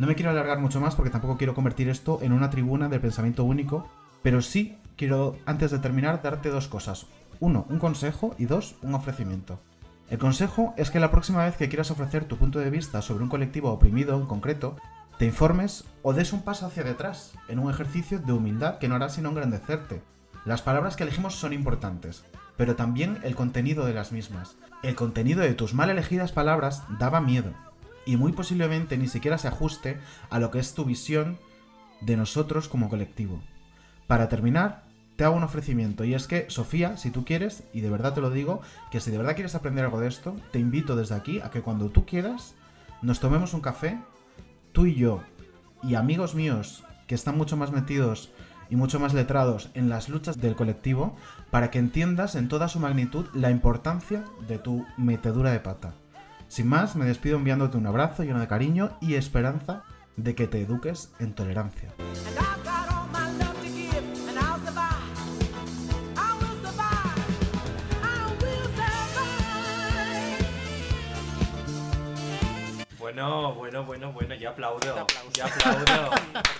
No me quiero alargar mucho más porque tampoco quiero convertir esto en una tribuna del pensamiento único, pero sí quiero, antes de terminar, darte dos cosas. Uno, un consejo y dos, un ofrecimiento. El consejo es que la próxima vez que quieras ofrecer tu punto de vista sobre un colectivo oprimido en concreto, te informes o des un paso hacia detrás, en un ejercicio de humildad que no hará sino engrandecerte. Las palabras que elegimos son importantes, pero también el contenido de las mismas. El contenido de tus mal elegidas palabras daba miedo, y muy posiblemente ni siquiera se ajuste a lo que es tu visión de nosotros como colectivo. Para terminar, te hago un ofrecimiento y es que, Sofía, si tú quieres, y de verdad te lo digo, que si de verdad quieres aprender algo de esto, te invito desde aquí a que cuando tú quieras, nos tomemos un café, tú y yo, y amigos míos que están mucho más metidos y mucho más letrados en las luchas del colectivo, para que entiendas en toda su magnitud la importancia de tu metedura de pata. Sin más, me despido enviándote un abrazo lleno de cariño y esperanza de que te eduques en tolerancia. Bueno, bueno, bueno, bueno, yo aplaudo. Yo aplaudo.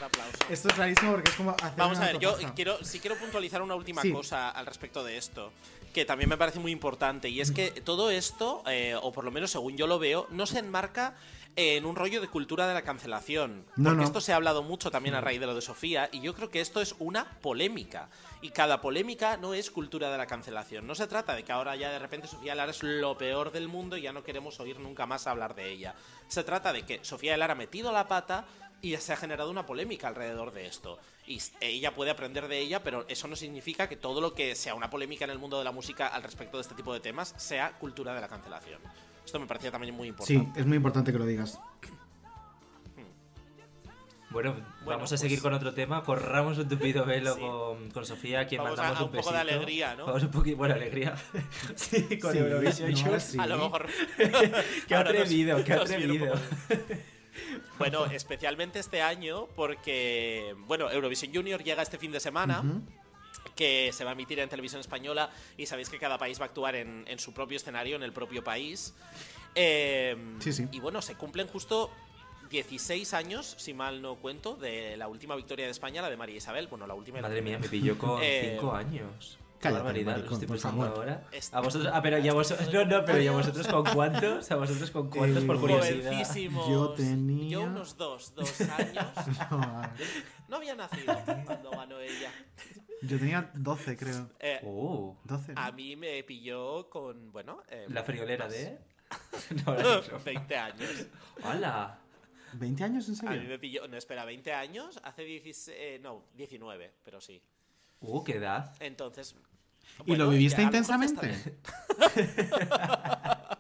Esto es rarísimo porque es como hacer Vamos a ver, yo quiero, sí quiero puntualizar una última Sí. cosa al respecto de esto, que también me parece muy importante, y es que todo esto, eh, o por lo menos según yo lo veo, no se enmarca en un rollo de cultura de la cancelación. No, porque no. esto se ha hablado mucho también a raíz de lo de Sofía, y yo creo que esto es una polémica. Y cada polémica no es cultura de la cancelación. No se trata de que ahora ya de repente Sofía Lara es lo peor del mundo y ya no queremos oír nunca más hablar de ella. Se trata de que Sofía Lara ha metido la pata y se ha generado una polémica alrededor de esto. Y ella puede aprender de ella, pero eso no significa que todo lo que sea una polémica en el mundo de la música al respecto de este tipo de temas sea cultura de la cancelación. Esto me parecía también muy importante. Sí, es muy importante que lo digas. Bueno, vamos a seguir con otro tema. Corramos un tupido velo con, con Sofía, a quien Vamos a- mandamos a un un poco de alegría, ¿no? Vamos un poquito, bueno, alegría. sí, con Sí, Eurovisión. no, sí. A lo mejor. qué Ahora nos- atrevido, qué nos un atrevido. Bueno, especialmente este año, porque, bueno, Eurovisión Junior llega este fin de semana. que se va a emitir en televisión española y sabéis que cada país va a actuar en, en su propio escenario, en el propio país. Eh, Sí, sí. Y bueno, se cumplen justo 16 años, si mal no cuento, de la última victoria de España, la de María Isabel. Bueno, la última Madre mía, me pilló con Eh, 5 años. Qué Cállate, barbaridad, maricón, lo estoy por favor. ahora. A vosotros, ah, pero ya vosotros, no, no, pero ya vosotros con cuántos, a vosotros con cuántos por Eh, curiosidad. Yo tenía- Yo unos dos, dos años. No, había nacido cuando ganó ella. Yo tenía 12, creo. Eh, Oh, 12. ¿no? a mí me pilló con, bueno... eh, la friolera más- de. No, era broma. 20 años. ¡Hala! ¿20 años en A mí serio? me pilló, no, espera, 20 años, hace 16, eh, no, 19, pero sí. Uh, qué edad. Entonces... ¿Y lo bueno, viviste a lo mejor intensamente?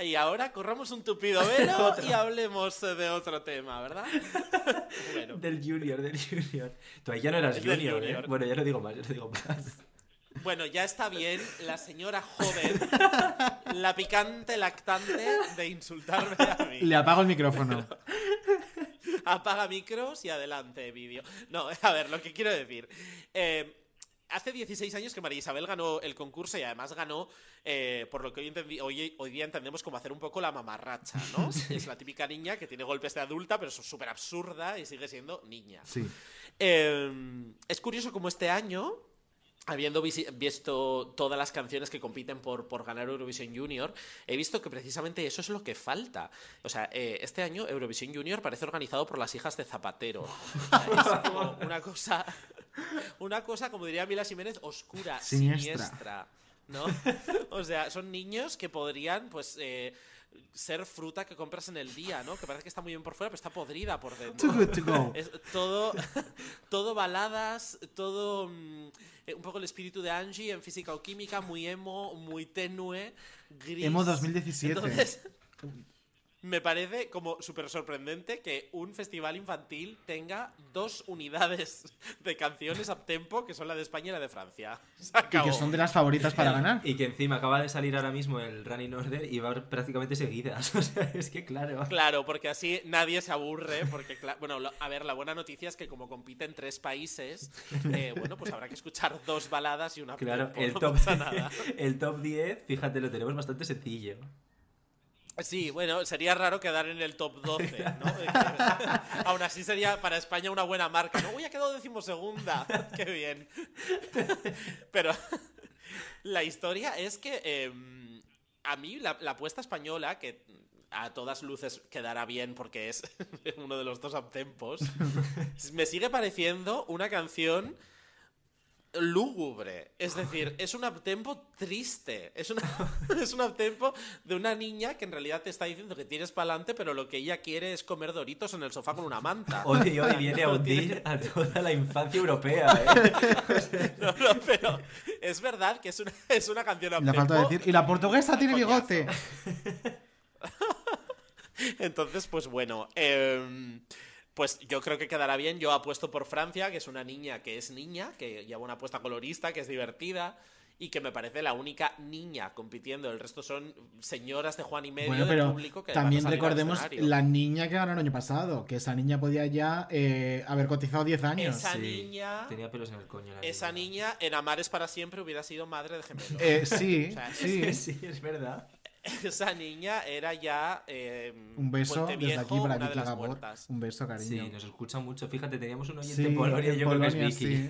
Y ahora corramos un tupido velo y hablemos de otro tema, ¿verdad? bueno, Del Junior, del Junior. Tú ahí ya no eras Del Junior, ¿eh? Junior. Bueno, ya no digo más, ya no digo más. Bueno, ya está bien la señora joven, la picante lactante de insultarme a mí. Le apago el micrófono. Apaga micros y adelante vídeo. No, a ver, lo que quiero decir. eh, hace 16 años que María Isabel ganó el concurso y además ganó, eh, por lo que hoy, hoy día entendemos como hacer un poco la mamarracha, ¿no? Es la típica niña que tiene golpes de adulta, pero es súper absurda y sigue siendo niña. Sí. Eh, es curioso como este año, habiendo visi- visto todas las canciones que compiten por, por ganar Eurovisión Junior, he visto que precisamente eso es lo que falta. O sea, eh, este año Eurovisión Junior parece organizado por las hijas de Zapatero. Es como una cosa, una cosa, como diría Mila Jiménez, oscura, Siniestra. siniestra. ¿no? O sea, son niños que podrían, pues... eh, ser fruta que compras en el día, ¿no? Que parece que está muy bien por fuera, pero está podrida por dentro. Too good to go. Es todo, todo baladas, todo mm, eh, un poco el espíritu de Angie en física o química, muy emo, muy tenue, gris. Emo 2017. Entonces, me parece como súper sorprendente que un festival infantil tenga dos unidades de canciones a tempo, que son la de España y la de Francia. Y que son de las favoritas para ganar. Y que encima acaba de salir ahora mismo el Running Order y va prácticamente seguidas. O sea, es que claro. Claro, porque así nadie se aburre, porque, bueno, a ver, la buena noticia es que como compiten tres países, eh, bueno, pues habrá que escuchar dos baladas y una Claro, tempo, el no top, pasa nada. el top 10, fíjate, lo tenemos bastante sencillo. Sí, bueno, sería raro quedar en el top 12, ¿no? Aún así sería para España una buena marca, ¿no? Uy, ha quedado decimosegunda, qué bien. Pero la historia es que eh, a mí la, la apuesta española, que a todas luces quedará bien porque es uno de los dos uptempos, me sigue pareciendo una canción lúgubre. Es decir, es un uptempo triste. Es, una, es un uptempo de una niña que en realidad te está diciendo que tienes para adelante, pero lo que ella quiere es comer doritos en el sofá con una manta. Hoy, hoy viene a hundir a toda la infancia europea, ¿eh? No, no, pero es verdad que es una, es una canción Y la falta de uptempo. decir. Y la portuguesa tiene bigote. Entonces, pues bueno, em, pues yo creo que quedará bien. Yo apuesto por Francia, que es una niña que es niña, que lleva una apuesta colorista, que es divertida y que me parece la única niña compitiendo. El resto son señoras de Juan y medio Bueno, del pero público que van a también recordemos la niña que ganó el año pasado, que esa niña podía ya eh, haber cotizado 10 años. Esa niña, Tenía pelos en el coño. la esa niña en Amares para siempre hubiera sido madre de gemelos. Eh, sí, O sea, sí. Sí, es verdad. Esa niña era ya eh, Un beso Puente desde Viejo, aquí para una de Vicky las Gabor. Un beso, cariño. Sí, nos escucha mucho. Fíjate, teníamos un oyente Sí, en Polonia, yo creo que Polonia, es Vicky. sí.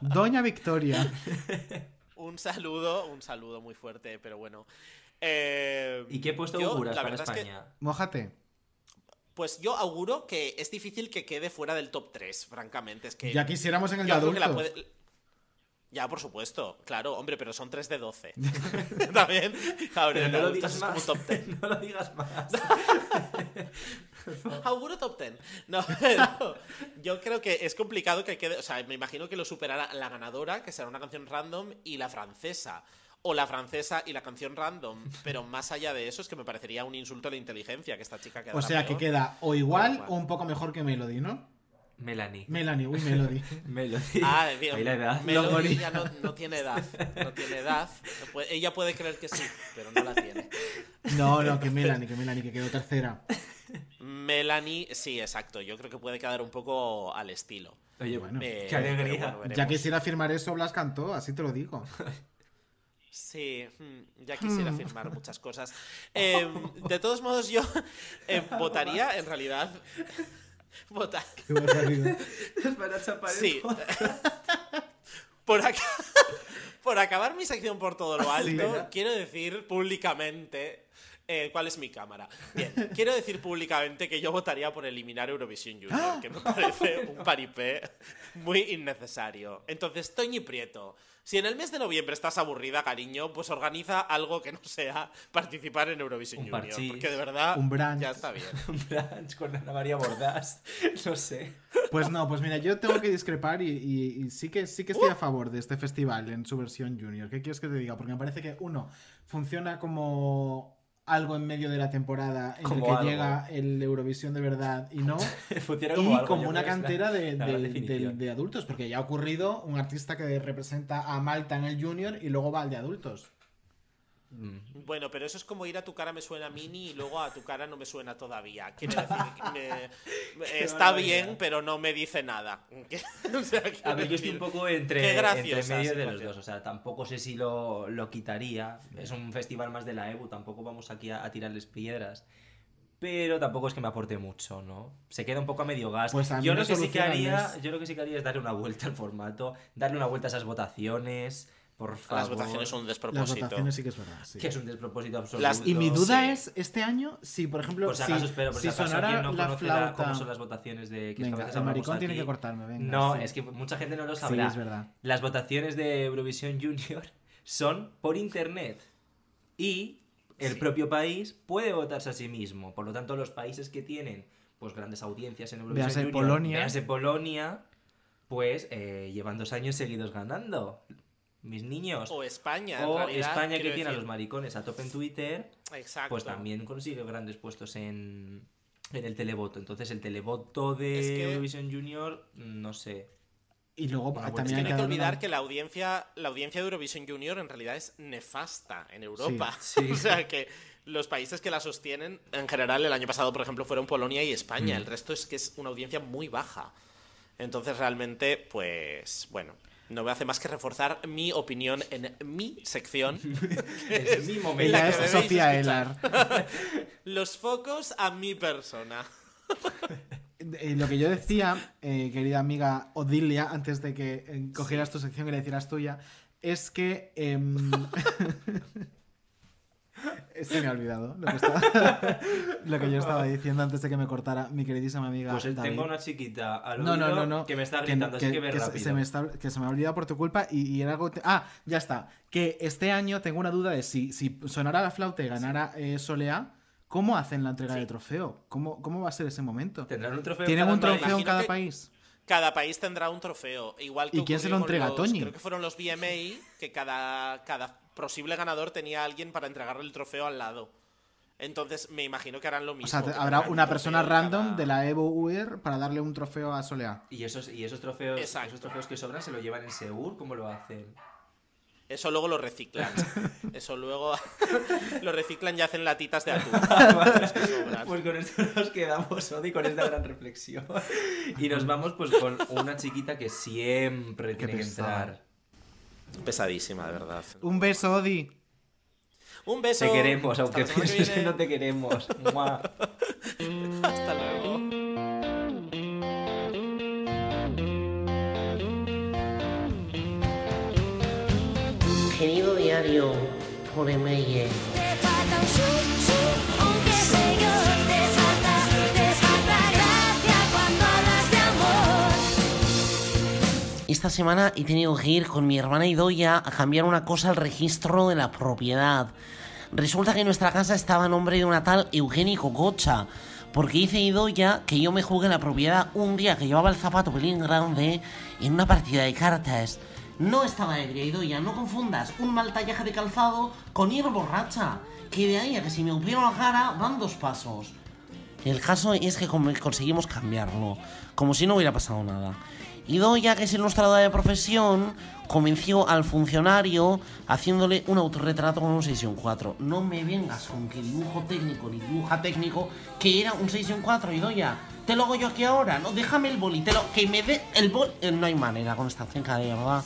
Doña Victoria. Un saludo, un saludo muy fuerte, pero bueno. Eh, ¿Y qué puesto yo, auguras para verdad es que, España? Mójate. pues yo auguro que es difícil que quede fuera del top 3, francamente. Es que Ya quisiéramos en el de adultos. Ya, por supuesto, claro, hombre, pero son 3 de 12. También, en no lo digas es como más. top 10. no lo digas más. Auguro top 10. No, pero yo creo que es complicado que quede. O sea, me imagino que lo superará la ganadora, que será una canción random, y la francesa. O la francesa y la canción random. Pero más allá de eso, es que me parecería un insulto a la inteligencia que esta chica queda. O sea que queda o igual o un poco mejor que Melody, ¿no? Melanie. Melanie, uy, Melody. Melody. Ah, bien. Ahí la edad. Melody ya no, no tiene edad. No tiene edad. Ella puede creer que sí, pero no la tiene. No, no, que Melanie, que Melanie, que quedó tercera. Melanie, sí, exacto. Yo creo que puede quedar un poco al estilo. Oye, Bueno, Eh, qué alegría. bueno, Ya quisiera firmar eso, Blas cantó, así te lo digo. Sí, mm, ya quisiera Hmm. firmar muchas cosas. Eh, de todos modos, yo eh, votaría, en realidad. Votar. Qué barbaridad. Sí. Por, por acabar mi sección por todo lo alto, quiero decir públicamente. eh, ¿Cuál es mi cámara? Bien, quiero decir públicamente que yo votaría por eliminar Eurovisión Junior, que me parece un paripé muy innecesario. Entonces, Toñi Prieto, si en el mes de noviembre estás aburrida, cariño, pues organiza algo que no sea participar en Eurovisión Un Junior. parchís. Porque de verdad, Un brunch. ya está bien. Un brunch con Ana María Bordás. No sé. Pues no, pues mira, yo tengo que discrepar y, y- y sí que sí que estoy a favor de este festival en su versión junior. ¿Qué quieres que te diga? Porque me parece que uno funciona como algo en medio de la temporada en Como el que algo. llega el Eurovisión de verdad y no. Funciona y como algo, como una la- cantera de, la de- gran de- definición. de adultos, porque ya ha ocurrido un artista que representa a Malta en el junior y luego va al de adultos. Mm. Bueno, pero eso es como ir a tu cara me suena mini y luego a tu cara no me suena todavía. Quiero decir, que me- me- está bien, pero no me dice nada. O sea, A ver, yo estoy un poco entre, entre medio de los dos. O sea, tampoco sé si lo, lo quitaría. Es un festival más de la EBU, tampoco vamos aquí a, a tirarles piedras. Pero tampoco es que me aporte mucho, ¿no? Se queda un poco a medio gas. Pues a yo, lo que sí que haría, yo lo que sí que haría es darle una vuelta al formato, darle una vuelta a esas votaciones, por favor. Las votaciones son un Las despropósito. votaciones sí que es verdad. sí. Que es un despropósito absoluto. Las- Y mi duda Sí. es, este año, si por ejemplo, Por si acaso, espero, por si, si acaso sonara alguien no la flauta... cómo son las votaciones de que Venga, el maricón tiene que cortarme, venga, No, sí. es que mucha gente no lo Sí, sabrá. es verdad. Las votaciones de Eurovisión Junior son por internet. Y el Sí. propio país puede votarse a sí mismo. Por lo tanto, los países que tienen pues grandes audiencias en Eurovisión Véase Junior, Polonia. véase Polonia, pues eh, llevan dos años seguidos ganando. Mis niños. O España, en O realidad, España que tiene a los maricones a tope en Twitter, Exacto. pues también consigue grandes puestos en, en el televoto. Entonces el televoto de Es que- Eurovisión Junior, no sé. Y luego también Es que hay no que una- olvidar que la audiencia, la audiencia de Eurovisión Junior en realidad es nefasta en Europa. Sí, sí. o sea que los países que la sostienen, en general, el año pasado, por ejemplo, fueron Polonia y España. Mm. El resto es que es una audiencia muy baja. Entonces, realmente, pues, bueno, no me hace más que reforzar mi opinión en mi sección. Es mi momento. la Ella es Sofía escuchar. Los focos a mi persona. Eh, lo que yo decía, eh, querida amiga Odilia, antes de que eh, cogieras tu sección y le hicieras tuya, es que. em, Se me ha olvidado lo que, estaba- lo que yo estaba diciendo antes de que me cortara mi queridísima amiga. Pues David. tengo una chiquita al No, no, oído no, no. que me está gritando, así que ve se- rápido. Se me está- que se me ha olvidado por tu culpa y, y era algo... te- Ah, ya está. Que este año tengo una duda de si, si sonara la flauta y ganara eh, Soleá, ¿cómo hacen la entrega de trofeo? ¿Cómo, ¿Cómo va a ser ese momento? ¿Tendrán un trofeo en ¿Tienen cada un país? trofeo en cada que- país? Cada país tendrá un trofeo. Igual que ¿Y quién se lo entrega, los- Toñi? Creo que fueron los VMA, que cada, cada posible ganador tenía a alguien para entregarle el trofeo al lado. Entonces me imagino que harán lo mismo. O sea, habrá una un persona random cada- de la Evo UR para darle un trofeo a Soleá. Y esos, y esos trofeos, esos trofeos que sobran se lo llevan en Segur, ¿cómo lo hacen? Eso luego lo reciclan. Eso luego lo reciclan y hacen latitas de atún. Pues con esto nos quedamos, Odi, con esta gran reflexión. Y nos vamos pues con una chiquita que siempre tiene que entrar. Pesadísima, de verdad. Un beso, Odi. Un beso. Te queremos, aunque que pienses que no te queremos. Hasta luego. Querido diario, por email. Semana he tenido que ir con mi hermana Idoya a cambiar una cosa al registro de la propiedad. Resulta que nuestra casa estaba a nombre de una tal Eugenia Cococha. Porque dice Idoya que yo me jugué la propiedad un día que llevaba el zapato pelín grande en una partida de cartas. No estaba ebria, Idoya, no confundas un mal tallaje de calzado con ir borracha. Que de ahí a que si me opero la cara van dos pasos. El caso es que con- conseguimos cambiarlo, como si no hubiera pasado nada. Y Doya, que es ilustradora de profesión, convenció al funcionario haciéndole un autorretrato con un 6 y un 4. No me vengas con que dibujo técnico ni dibuja técnico, que era un 6 y un 4, Idoya. Te lo hago yo aquí ahora, no, déjame el boli, te lo, que me dé el boli. Eh, No hay manera con esta cenca de verdad.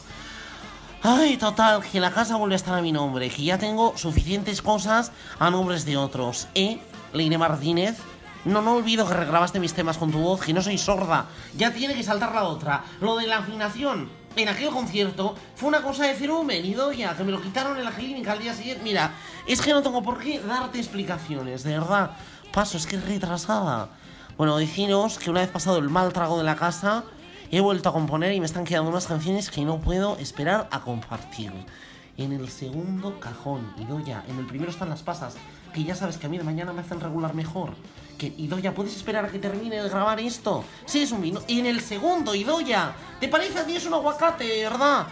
Ay, total, que la casa vuelve a estar a mi nombre, que ya tengo suficientes cosas a nombres de otros. ¿Eh, Leire Martínez? No, no olvido que regrabaste mis temas con tu voz, que no soy sorda. Ya tiene que saltar la otra. Lo de la afinación. En aquel concierto fue una cosa de cerumen y doya, que me lo quitaron en la clínica al día siguiente. Mira, es que no tengo por qué darte explicaciones, de verdad. Paso, es que es retrasada. Bueno, deciros que una vez pasado el mal trago de la casa, he vuelto a componer y me están quedando unas canciones que no puedo esperar a compartir. En el segundo cajón, Idoya. En el primero están las pasas, que ya sabes que a mí de mañana me hacen regular mejor. Que, Idoya, ¿puedes esperar a que termine de grabar esto? Sí, es un. Y en el segundo, Idoya. ¿Te parece a ti es un aguacate, verdad?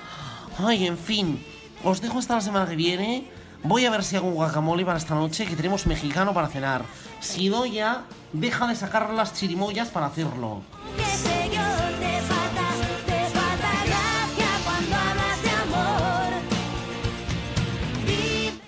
Ay, en fin. Os dejo hasta la semana que viene. Voy a ver si hago un guacamole para esta noche, que tenemos mexicano para cenar. Si Idoya, deja de sacar las chirimoyas para hacerlo.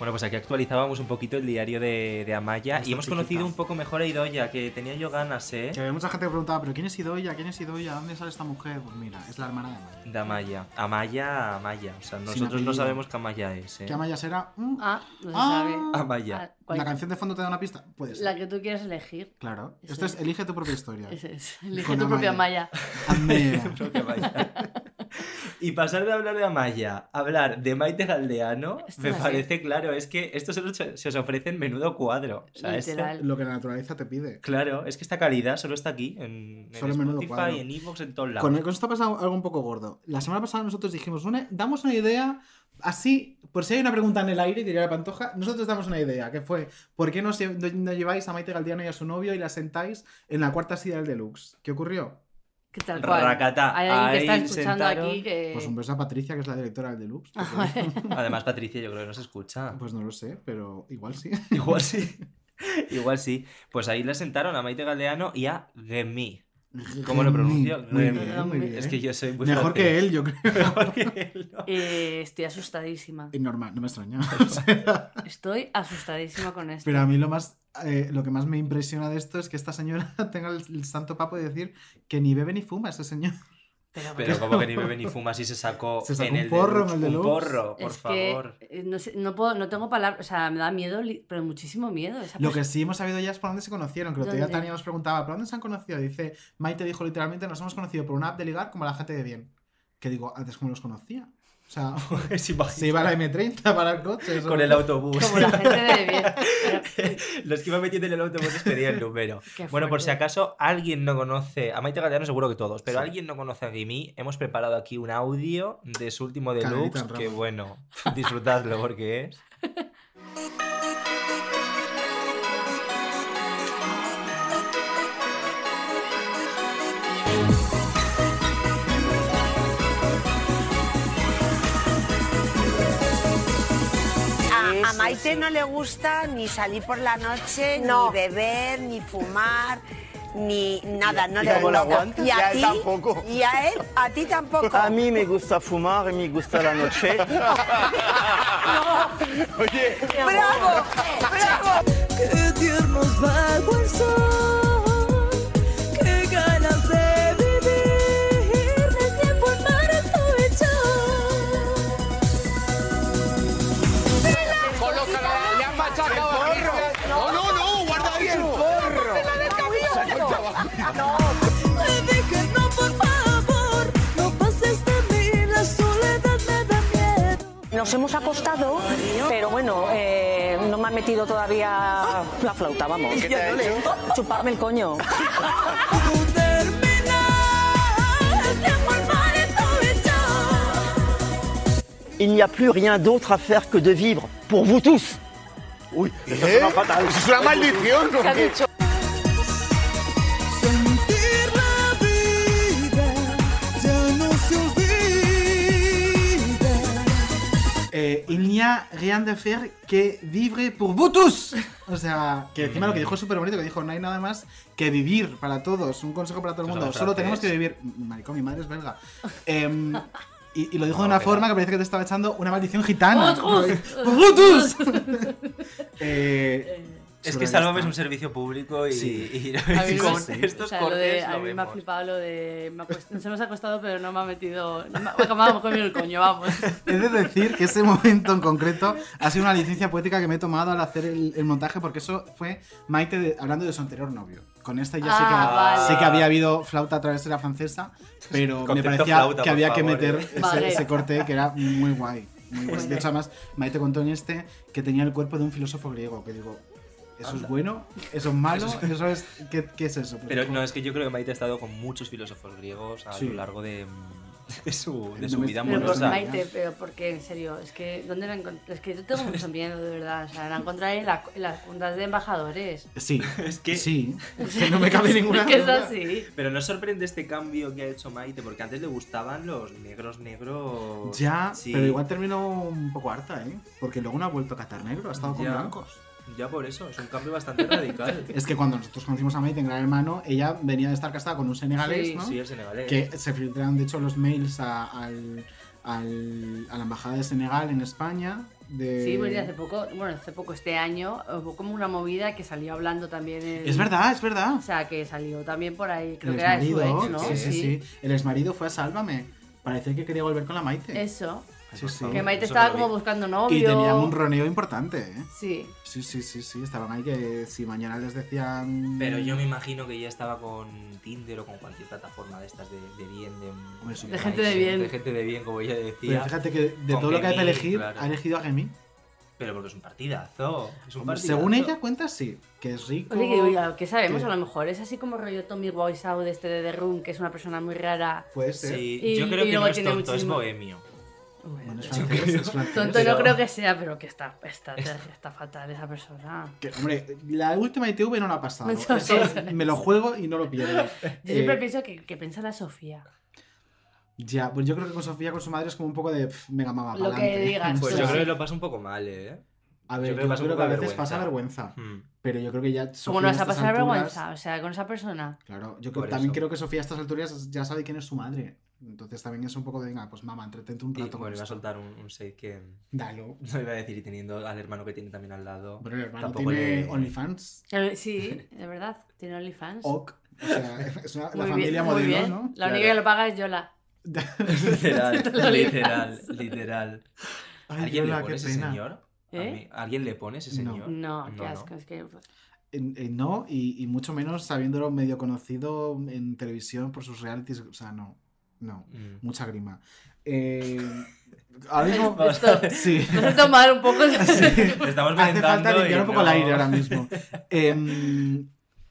Bueno, pues aquí actualizábamos un poquito el diario de, de Amaya Esta y hemos chiquita. conocido un poco mejor a Idoya, que tenía yo ganas, ¿eh? Que había mucha gente que preguntaba, ¿pero quién es Idoya? ¿Quién es Idoya? ¿Dónde sale esta mujer? Pues mira, es la hermana de Amaya. De Amaya. Amaya, Amaya. O sea, nosotros no sabemos que Amaya es, ¿eh? ¿Qué Amaya será? Mm. Ah, no se Ah. sabe. Amaya. ¿cuál? ¿La canción de fondo te da una pista? Puede ser. La que tú quieras elegir. Claro. Ese Esto es Elige tu propia historia. Ese es. Elige Con tu propia Amaya. Amaya. Tu propia Amaya. Y pasar de hablar de Amaya a hablar de Maite Galdeano, Esto me parece claro, es que esto solo se, os ofrece en menudo cuadro. O sea, este- Lo que la naturaleza te pide. claro, es que esta calidad solo está aquí, en, Solo en menudo Spotify, cuadro. en Evox, en todos lados. Con, con esto ha pasado algo un poco gordo. La semana pasada nosotros dijimos, una, damos una idea, así, por si hay una pregunta en el aire, diría la Pantoja, nosotros damos una idea, que fue, ¿por qué no, se- no lleváis a Maite Galdiano y a su novio y la sentáis en la cuarta silla del Deluxe? ¿Qué ocurrió? Que tal cual. Racata, Hay alguien que está escuchando sentaron. aquí que. Pues un beso a Patricia, que es la directora del Deluxe. Además, Patricia, yo creo que no se escucha. Pues no lo sé, pero igual sí. Igual sí. Igual sí. Pues ahí la sentaron a Maite Galdeano y a Gemi. ¿Cómo lo pronuncio? Muy Gemi. bien, muy bien. Es que yo soy muy Mejor francés. que él, yo creo. Mejor que él. ¿no? Eh, estoy asustadísima. Y normal, no me extraña. Estoy asustadísima con esto. Pero a mí lo más eh, lo que más me impresiona de esto es que esta señora tenga el, el santo papo de decir que ni bebe ni fuma ese señor. Pero como que ni bebe ni fuma, si se sacó, Se sacó en un el porro en deluxe, el un deluxe. porro, por es que favor. eh, no, sé, no, puedo, no tengo palabras, o sea, me da miedo, pero muchísimo miedo. Esa Lo que sí hemos sabido ya es por dónde se conocieron. Que el otro día ¿Dónde? Tania nos preguntaba, ¿por dónde se han conocido? Dice, Maite dijo literalmente, nos hemos conocido por una app de ligar como la gente de bien. Que digo, antes cómo los conocía. O sea, Se imagina. se iba a la M30 para el coche. Con el autobús. Como la gente de bien. Los que iban metiendo en el autobús les pedía el número. Bueno, por si acaso alguien no conoce, a Maite Galeano seguro que todos, pero alguien no conoce a Gimi, hemos preparado aquí un audio de su último deluxe, que bueno, disfrutadlo porque es... A, a Maite no le gusta ni salir por la noche, ni beber, ni fumar, ni nada. No ¿Y le gusta. aguanta? ¿Y a ti? tampoco. ¿Y a él? ¿A ti tampoco? A mí me gusta fumar y me gusta la noche. Oye, ¡Bravo! ¡Bravo! Qué tiernos el sol, Nos hemos acostado, pero bueno, eh, no me ha metido todavía la flauta, vamos. ¿Qué te ha hecho? Chuparme el coño. Il n'y a plus rien d'autre à faire que de vivre pour vous tous. Uy, eso suena fatal. ¿Es una maldición o Eh, il n'y a rien de faire que vivre pour vous tous. O sea, que encima lo que dijo es súper bonito, que dijo, no hay nada más que vivir para todos, un consejo para todo el mundo, solo tenemos que vivir. Maricón, mi madre es belga. Em, y, y lo dijo de una forma que parece que te estaba echando una maldición gitana. Vosotros. ¡Vosotros! Eh, Es que Sálvame es un servicio público y, Sí. y- A mí y me- con o estos sea, lo cortes de- a mí me ha vemos. flipado lo de. me ha se nos ha costado, pero no me ha metido. No me, ha- me ha comido el coño, vamos. He de decir que ese momento en concreto ha sido una licencia poética que me he tomado al hacer el, el montaje, porque eso fue Maite de- hablando de su anterior novio. Con esta ya sé, que, Ah, vale. sé que había habido flauta a través de la francesa, pero me parecía flauta, que había que favor, meter eh. ese, Vale. ese corte que era muy guay. Muy guay. De hecho, además, Maite contó en este que tenía el cuerpo de un filósofo griego, que digo, ¿eso es Anda. bueno? ¿Eso es malo? Eso es- ¿Eso es, ¿qué, qué es eso? Pues Pero digo, no, es que yo creo que Maite ha estado con muchos filósofos griegos a Sí. lo largo de, de su, de No su me- vida Pero por amorosa. Maite, pero porque en serio, es que ¿dónde la encontré? Es que yo tengo mucho miedo, de verdad. O sea, la encontraré en, la- en las juntas de embajadores. Sí, Es que- sí, es que no me cabe ninguna Es que es duda. así. Pero no sorprende este cambio que ha hecho Maite, porque antes le gustaban los negros negros. Ya, Sí. pero igual terminó un poco harta, ¿eh? Porque luego no ha vuelto a catar negro, ha estado con Ya. blancos. Ya por eso, es un cambio bastante radical. Es que cuando nosotros conocimos a Maite en Gran Hermano, ella venía de estar casada con un senegalés, Sí, ¿no? sí, el senegalés. Que se filtraron, de hecho, los mails a, al- al- a la embajada de Senegal en España. De... Sí, bueno, y hace poco, bueno, hace poco este año hubo como una movida que salió hablando también. en- Es verdad, es verdad. O sea, que salió también por ahí, creo el que era de su exmarido, ex, ¿no? sí, sí, sí. El exmarido fue a Sálvame. Parece que quería volver con la Maite. Eso. Sí, sí. Que Maite estaba como buscando novio. Y tenían un roneo importante, ¿eh? Sí. Sí, sí, sí, sí. Estaban ahí que si mañana les decían. Pero yo me imagino que ya estaba con Tinder o con cualquier plataforma de estas de, de bien, de, Hombre, sí. De gente de bien. De gente de bien, como ella decía. Pero fíjate que de Con todo lo que hay que Gemi, elegir, claro. ha elegido a Gemi. Pero porque es un partidazo. Es un partidazo. Según ella cuenta, sí. Que es rico. Oye, que, oiga, ¿qué sabemos? que- A lo mejor es así como rollo Tommy Wiseau de este de The Room, que es una persona muy rara. Puede ser. Sí, Y- yo creo y que no es tiene tonto, es muchísimo- bohemio. Bueno, es Yo francés, creo- es francés. Tonto Pero- no creo que sea, pero que está, está, está fatal esa persona. Que, hombre, la última ITV no la ha pasado. Eso Eso es. me lo juego y no lo pierdo. Yo siempre Eh, pienso que, que piensa la Sofía. Ya, pues yo creo que con Sofía, con su madre, es como un poco de pff, mega mama. Lo que pa'lante. digas, Pues Sí. yo creo que lo pasa un poco mal, ¿eh? A ver, yo, Yo creo que un creo que a veces pasa vergüenza. vergüenza. Mm. Pero yo creo que ya. ¿Cómo Sofía no vas a pasar alturas- vergüenza? O sea, con esa persona. Claro, yo creo- también creo que Sofía a estas alturas ya sabe quién es su madre. Entonces también es un poco de, venga, pues mamá, entretente un Y rato con bueno, iba a soltar un, un shade que. Dalo. No iba a decir, y teniendo al hermano que tiene también al lado. Pero el hermano tampoco tiene le- OnlyFans. Eh, Sí, de verdad, tiene OnlyFans. Ok. O sea, es una- la Muy familia bien, modelo, bien. ¿no? La Claro. única que lo paga es Yola. Literal, literal, literal. Ay, ¿Alguien Yola, le pone ese señor? A ¿Eh? mí- ¿Alguien le pone ese No. señor? No, qué asco, es que... Eh, eh, no, y, y mucho menos sabiéndolo medio conocido en televisión por sus realities. O sea, no. No, Mm. mucha grima. Eh, ahora mismo. Esto- sí. nos he tomado un poco de- Sí. Estamos Hace falta limpiar un poco el no- aire ahora mismo. Em,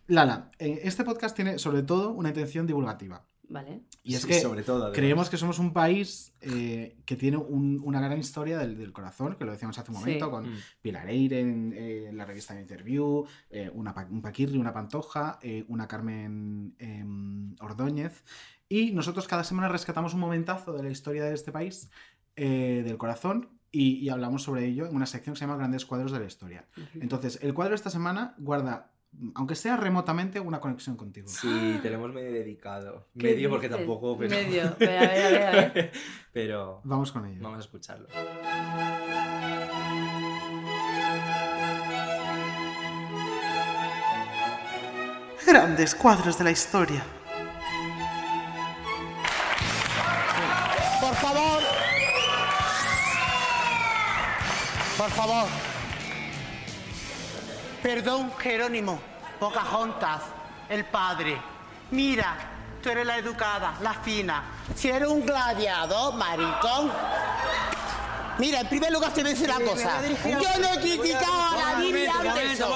Lala, eh, este podcast tiene sobre todo una intención divulgativa. Vale. Y es Sí, que sobre todo, creemos que somos un país eh, que tiene un- una gran historia del, del corazón, que lo decíamos hace un Sí. momento, con Mm. Pilar Eire en, eh, en la revista de Interview, eh, una, un Paquirri, una Pantoja, eh, una Carmen em, Ordóñez. Y nosotros cada semana rescatamos un momentazo de la historia de este país, eh, del corazón, y, y hablamos sobre ello en una sección que se llama Grandes Cuadros de la Historia. Entonces, el cuadro de esta semana guarda, aunque sea remotamente, una conexión contigo. Sí, te lo hemos medio dedicado. ¿Qué Medio porque dices? tampoco, pero... Medio. A ver, a ver, a ver. pero... Vamos con ello. Vamos a escucharlo. Grandes cuadros de la historia. Por favor. Perdón, Jerónimo. Pocahontas, el padre. Mira, tú eres la educada, la fina. Si eres un gladiador, maricón. Mira, en primer lugar te voy a decir una cosa. Yo no he criticado a la Vivi Anderson.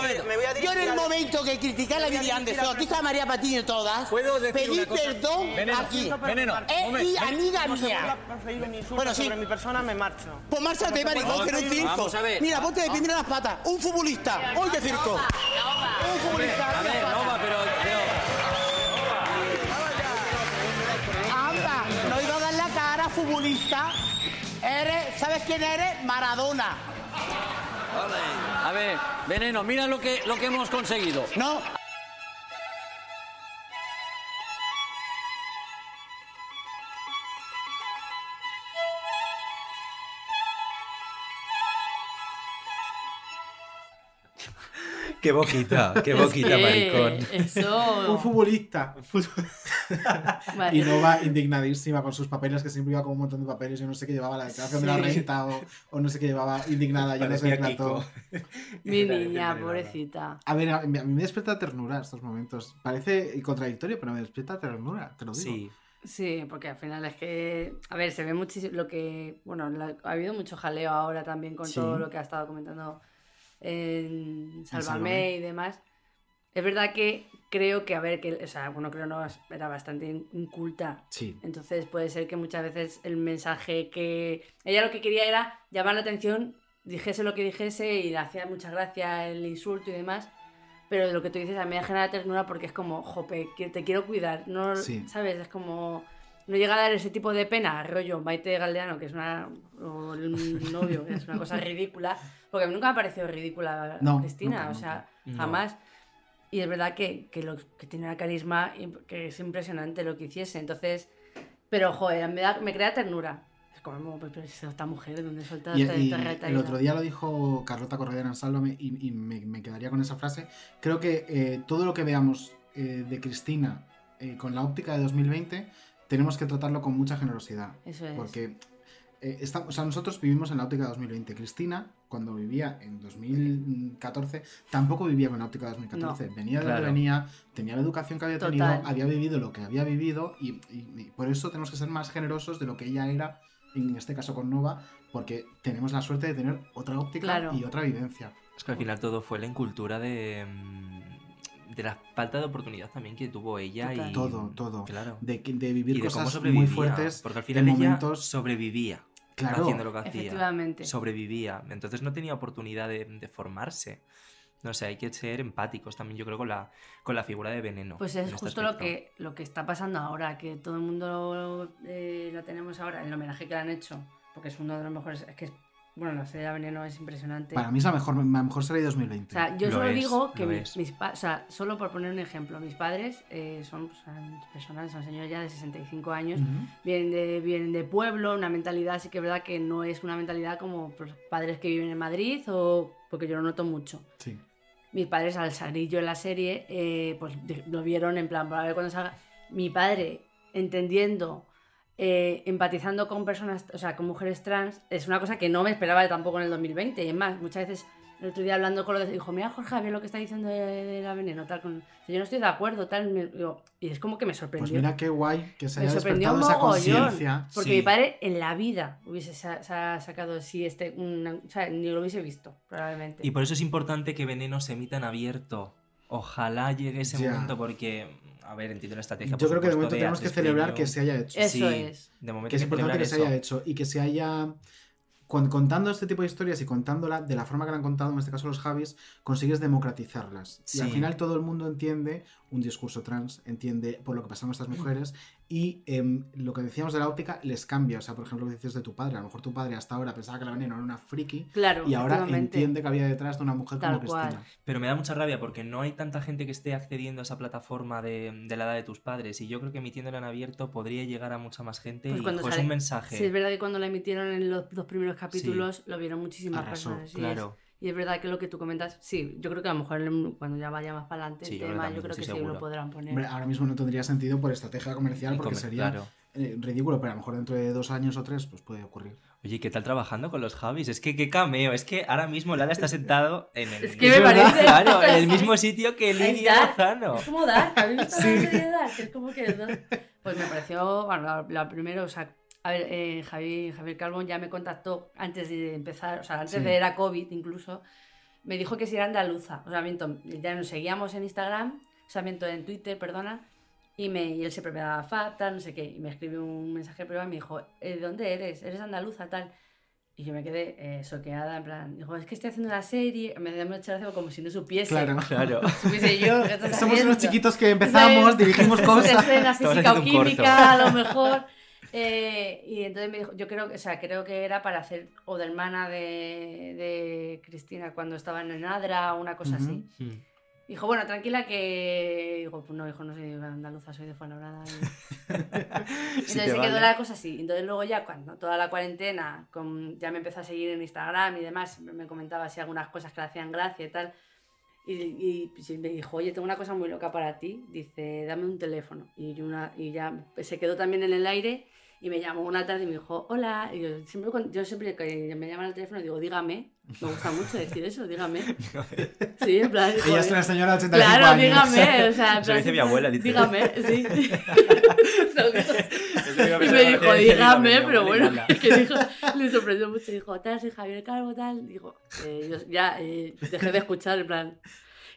Yo en el momento que critiqué a la Vivi Anderson, aquí está María Patiño todas. ¿Puedo decir Pedí perdón Veneno, aquí. veneno, Es mi amiga mía. Bueno, sí. sobre mi persona, me marcho. Pues márchate, maricón, que no proferir- circo. Mira, ponte de pie, mira las patas. Un futbolista. Hoy de circo. Un futbolista. A ver, Nova, pero... pero... Anda, no iba a dar la cara, futbolista. Eres, ¿sabes quién eres? Maradona. A ver, Veneno, mira lo que, lo que hemos conseguido. No. Qué boquita, qué Es boquita, que maricón. Eso. Un futbolista. Vale. Y no va indignadísima con sus papeles, que siempre iba con un montón de papeles. Yo no sé qué llevaba la declaración de la Sí. renta o, o no sé qué llevaba indignada. Yo no sé qué trató. Mi niña, pobrecita. A ver, a mí, a mí me despierta ternura estos momentos. Parece contradictorio, pero me despierta ternura, te lo digo. Sí. Sí, porque al final es que, a ver, se ve muchísimo lo que, bueno, la- ha habido mucho jaleo ahora también con Sí. todo lo que ha estado comentando en Sálvame y demás. Es verdad que creo que, a ver, que, o sea, bueno, creo no, era bastante in- inculta. Sí. Entonces puede ser que muchas veces el mensaje que ella lo que quería era llamar la atención, dijese lo que dijese y le hacía mucha gracia el insulto y demás. Pero lo que tú dices a mí me genera ternura porque es como, jope, te quiero cuidar. No, Sí. ¿Sabes? Es como. No llega a dar ese tipo de pena, rollo Maite Galdeano, que es una. o el novio, que es una cosa ridícula. Porque a mí nunca me ha parecido ridícula No, Cristina, nunca, o sea, nunca. No. jamás. Y es verdad que, que, lo, que tiene una carisma imp- que es impresionante lo que hiciese. Entonces, pero joder, me, da, me crea ternura. Es como, pero, pero esta mujer, ¿de dónde suelta Y, esta, y esta el otro día lo dijo Carlota Corredera en Sálvame y, y me, me quedaría con esa frase. Creo que eh, todo lo que veamos eh, de Cristina eh, con la óptica de 2020 tenemos que tratarlo con mucha generosidad. Eso es. Porque eh, está- o sea, nosotros vivimos en la óptica de 2020. Cristina, cuando vivía en 2014, tampoco vivía con la óptica de 2014. No. Venía de Claro. donde venía, tenía la educación que había Total. tenido, había vivido lo que había vivido y, y- y por eso tenemos que ser más generosos de lo que ella era, en este caso con Nova, porque tenemos la suerte de tener otra óptica Claro. y otra vivencia. Es que al final todo fue la incultura de, mm, de la falta de oportunidad también que tuvo ella y Todo, todo. Claro. De, que- de vivir y de cosas muy fuertes. Porque al de final ella momentos... sobrevivía Claro. haciendo lo que hacía. Efectivamente. Sobrevivía. Entonces no tenía oportunidad de, de formarse. No sé, hay que ser empáticos también, yo creo, con la, con la figura de Veneno. Pues es este justo lo que, lo que está pasando ahora, que todo el mundo eh, la tenemos ahora, el homenaje que le han hecho, porque es uno de los mejores, es que es, bueno, la serie de Veneno es impresionante. Para mí es la mejor, la mejor serie de 2020. O sea, yo Lo solo es, digo que mis pa- o sea, solo por poner un ejemplo, mis padres eh, son, son personas, son señores ya de 65 años, Ujú. vienen, de, vienen de pueblo, una mentalidad, sí que es verdad que no es una mentalidad como padres que viven en Madrid o porque yo lo noto mucho. Sí. Mis padres, al salir yo en la serie, eh, pues lo vieron en plan, para ver cuando salga. Mi padre, entendiendo, eh, empatizando con personas, o sea, con mujeres trans, es una cosa que no me esperaba tampoco en el 2020. Y es más, muchas veces el otro día hablando con lo de... Dijo, mira Jorge, a ver lo que está diciendo de, de la veneno, tal. Con... Yo no estoy de acuerdo, tal. me- digo, y es como que me sorprendió. Pues mira qué guay que se me haya sorprendió despertado un esa conciencia. Porque Sí. mi padre en la vida hubiese sa- sa- sacado así este... una- o sea, ni lo hubiese visto, probablemente. Y por eso es importante que Veneno se emita en abierto. Ojalá llegue ese Ya. momento porque, a ver, entiendo la estrategia. Yo creo que de momento tenemos que A3 celebrar Premium. que se haya hecho. Eso Sí, es. De momento que es que importante que se haya hecho y que se haya con- contando este tipo de historias y contándola de la forma que la han contado, en este caso los Javis, consigues democratizarlas. Y al Sí. final todo el mundo entiende un discurso trans, entiende por lo que pasan estas mujeres y em, lo que decíamos de la óptica les cambia. O sea, por ejemplo, lo que dices de tu padre. A lo mejor tu padre hasta ahora pensaba que la veneno era una friki Claro, y ahora entiende que había detrás de una mujer Tal como cual. Cristina. Pero me da mucha rabia porque no hay tanta gente que esté accediendo a esa plataforma de, de la edad de tus padres. Y yo creo que emitiéndola en abierto podría llegar a mucha más gente Pues y cuando jo, es sale- un mensaje. Sí, es verdad que cuando la emitieron en los dos primeros capítulos lo vieron muchísimas Arrasó, personas. claro. es- y es verdad que lo que tú comentas, sí, yo creo que a lo mejor cuando ya vaya más para adelante Sí, el tema, yo creo que sí seguro. lo podrán poner. Hombre, ahora mismo no tendría sentido por estrategia comercial porque comer- sería claro. eh, ridículo, pero a lo mejor dentro de dos años o tres pues puede ocurrir. Oye, ¿qué tal trabajando con los Javis? Es que qué cameo. Es que ahora mismo Lala está sentado en el, Es que me parece- Claro, en el mismo sitio que Lidia está. Lozano. Es como Dark, ¿habéis visto la serie de Dark? Es como que... Pues me pareció, bueno, la, la primero, o sea, a ver, eh, Javi, Javier Calvo ya me contactó antes de empezar, o sea, antes Sí. de era COVID incluso, me dijo que si era andaluza, o sea, miento, ya nos seguíamos en Instagram, o sea, miento en Twitter, perdona, y, me, y él siempre me daba fab, tal, no sé qué, y me escribió un mensaje privado y me dijo, "¿Eh, ¿de dónde eres? ¿Eres andaluza, tal? Y yo me quedé eh, soqueada, en plan, dijo, es que estoy haciendo una serie, me da mucha gracia como si no supiese. Claro. Claro. Supiese yo ¿qué estás Somos haciendo? unos chiquitos que empezamos, ¿Sabes? dirigimos cosas. Escena Estamos física o química, a lo mejor. Eh, y entonces me dijo, yo creo o sea, creo que era para hacer o de hermana de, de Cristina cuando estaba en Adra o una cosa así. Mm. Dijo, bueno, tranquila que... Digo, pues no, hijo, no soy andaluza, soy de Fuenlabrada. Y... Entonces te se quedó vale. la cosa así. Entonces luego ya cuando toda la cuarentena con- ya me empezó a seguir en Instagram y demás, me comentaba así algunas cosas que le hacían gracia y tal. Y, y, pues, me dijo, oye, tengo una cosa muy loca para ti. Dice, dame un teléfono. Y, una, y ya se quedó también en el aire y me llamó una tarde y me dijo, hola. Y yo siempre, yo siempre que me llaman al teléfono digo, dígame. Me gusta mucho decir eso, dígame. Sí, en plan. Ella es una señora de 85 Claro, años. dígame. O sea, lo plan, dice mi abuela. Dígame, sí. Y me dijo, dígame, pero bueno, que dijo, le sorprendió mucho. Dijo, tal, soy Javier Calvo, tal. Digo, eh, yo ya eh, dejé de escuchar, en plan.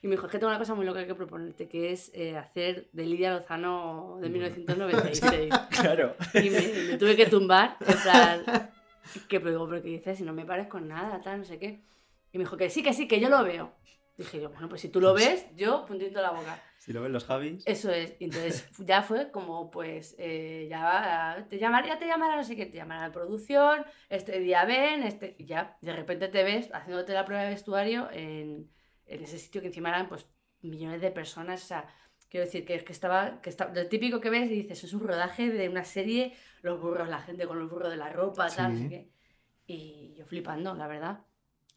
Y me dijo, es que tengo una cosa muy loca que proponerte, que es eh, hacer de Lidia Lozano de 1996. Claro. Y me, me tuve que tumbar, en plan, que pero pero que dices, si no me parezco en nada, tal, no sé qué. Y me dijo que sí, que sí, que yo lo veo. Dije yo, bueno, pues si tú lo ves, yo puntito la boca. Si lo ven los Javis. Eso es. Y Entonces ya fue como, pues, eh, ya te llamará, ya te llamará, no sé qué, te llamará la producción, este día ven, este, y ya, de repente te ves haciéndote la prueba de vestuario en, en ese sitio que encima eran, pues, millones de personas, o sea, quiero decir que, que estaba, que está, lo típico que ves y dices, es un rodaje de una serie, los burros, la gente con los burros de la ropa, tal, Sí. sé qué. Y yo flipando, la verdad.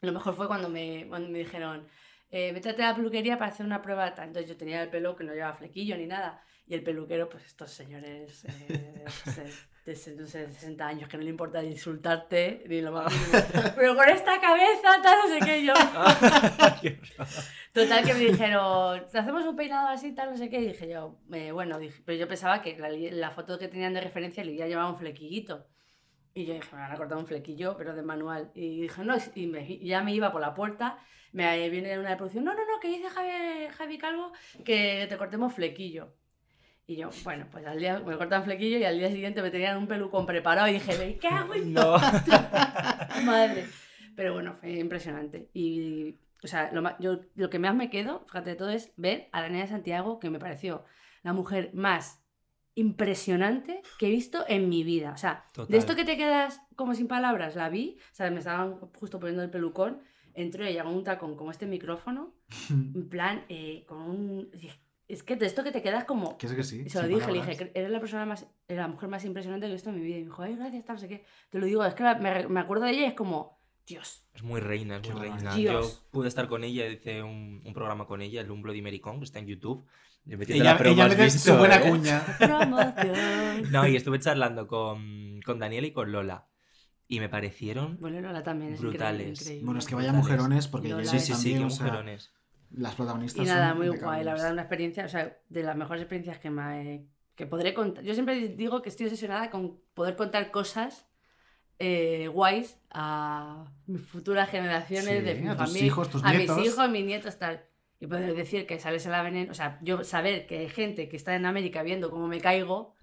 Lo mejor fue cuando me, cuando me dijeron, eh, métete a la peluquería para hacer una prueba. tal. Entonces yo tenía el pelo que no llevaba flequillo ni nada. Y el peluquero, pues estos señores eh, pues, eh, de, no sé, 60 años que no le importa insultarte ni lo más. Pero con esta cabeza, tal, no sé qué yo. Total que me dijeron, ¿te hacemos un peinado así, tal, no sé qué? Y dije yo, eh, bueno, dije, pero yo pensaba que la, la foto que tenían de referencia le ya llevaba un flequillito. Y yo dije, me van a cortar un flequillo, pero de manual. Y dije, no, y, me- y ya me iba por la puerta, me viene una de producción, no, no, no, que dice Javi, Javi Calvo que te cortemos flequillo. Y yo, bueno, pues al día me cortan flequillo y al día siguiente me tenían un pelucón preparado y dije, cago en No. Madre. Pero bueno, fue impresionante. Y, o sea, lo, yo, lo que más me quedo, fíjate de todo, es ver a la niña de Santiago, que me pareció la mujer más impresionante que he visto en mi vida. O sea, Total. de esto que te quedas como sin palabras, la vi, o sea, me estaban justo poniendo el pelucón, entró ella con un tacón como este micrófono, en plan, eh, con un... Es que de esto que te quedas como... Que es que sí, se lo dije, le palabras. dije, eres la persona más, eres la mujer más impresionante que he visto en mi vida. Y me dijo, ay, gracias, tal, no sé qué. Te lo digo, es que la- me, me acuerdo de ella y es como, Dios. Es muy reina, es muy reina. Dios. Yo pude estar con ella, hice un, un programa con ella, el Un Bloody Mary Kong, que está en YouTube. Le metí Ella- la ella ¿has mete su visto, buena eh? cuña. Promoción. No, y estuve charlando con, con Daniel y con Lola. Y me parecieron Bueno, Lola también es increíble, brutales. increíble. Bueno, es que vaya Brutales. mujerones, porque es- Sí, sí, sí, también, qué o sea, mujerones. Las protagonistas Y nada, son muy guay, la verdad, una experiencia, o sea, de las mejores experiencias que me que podré contar. Yo siempre digo que estoy obsesionada con poder contar cosas eh, guays a mis futuras generaciones, Sí, de mi a tus familia, hijos, tus a nietos. mis hijos, mis nietos, tal. Y poder decir que sales en la veneno, o sea, yo saber que hay gente que está en América viendo cómo me caigo.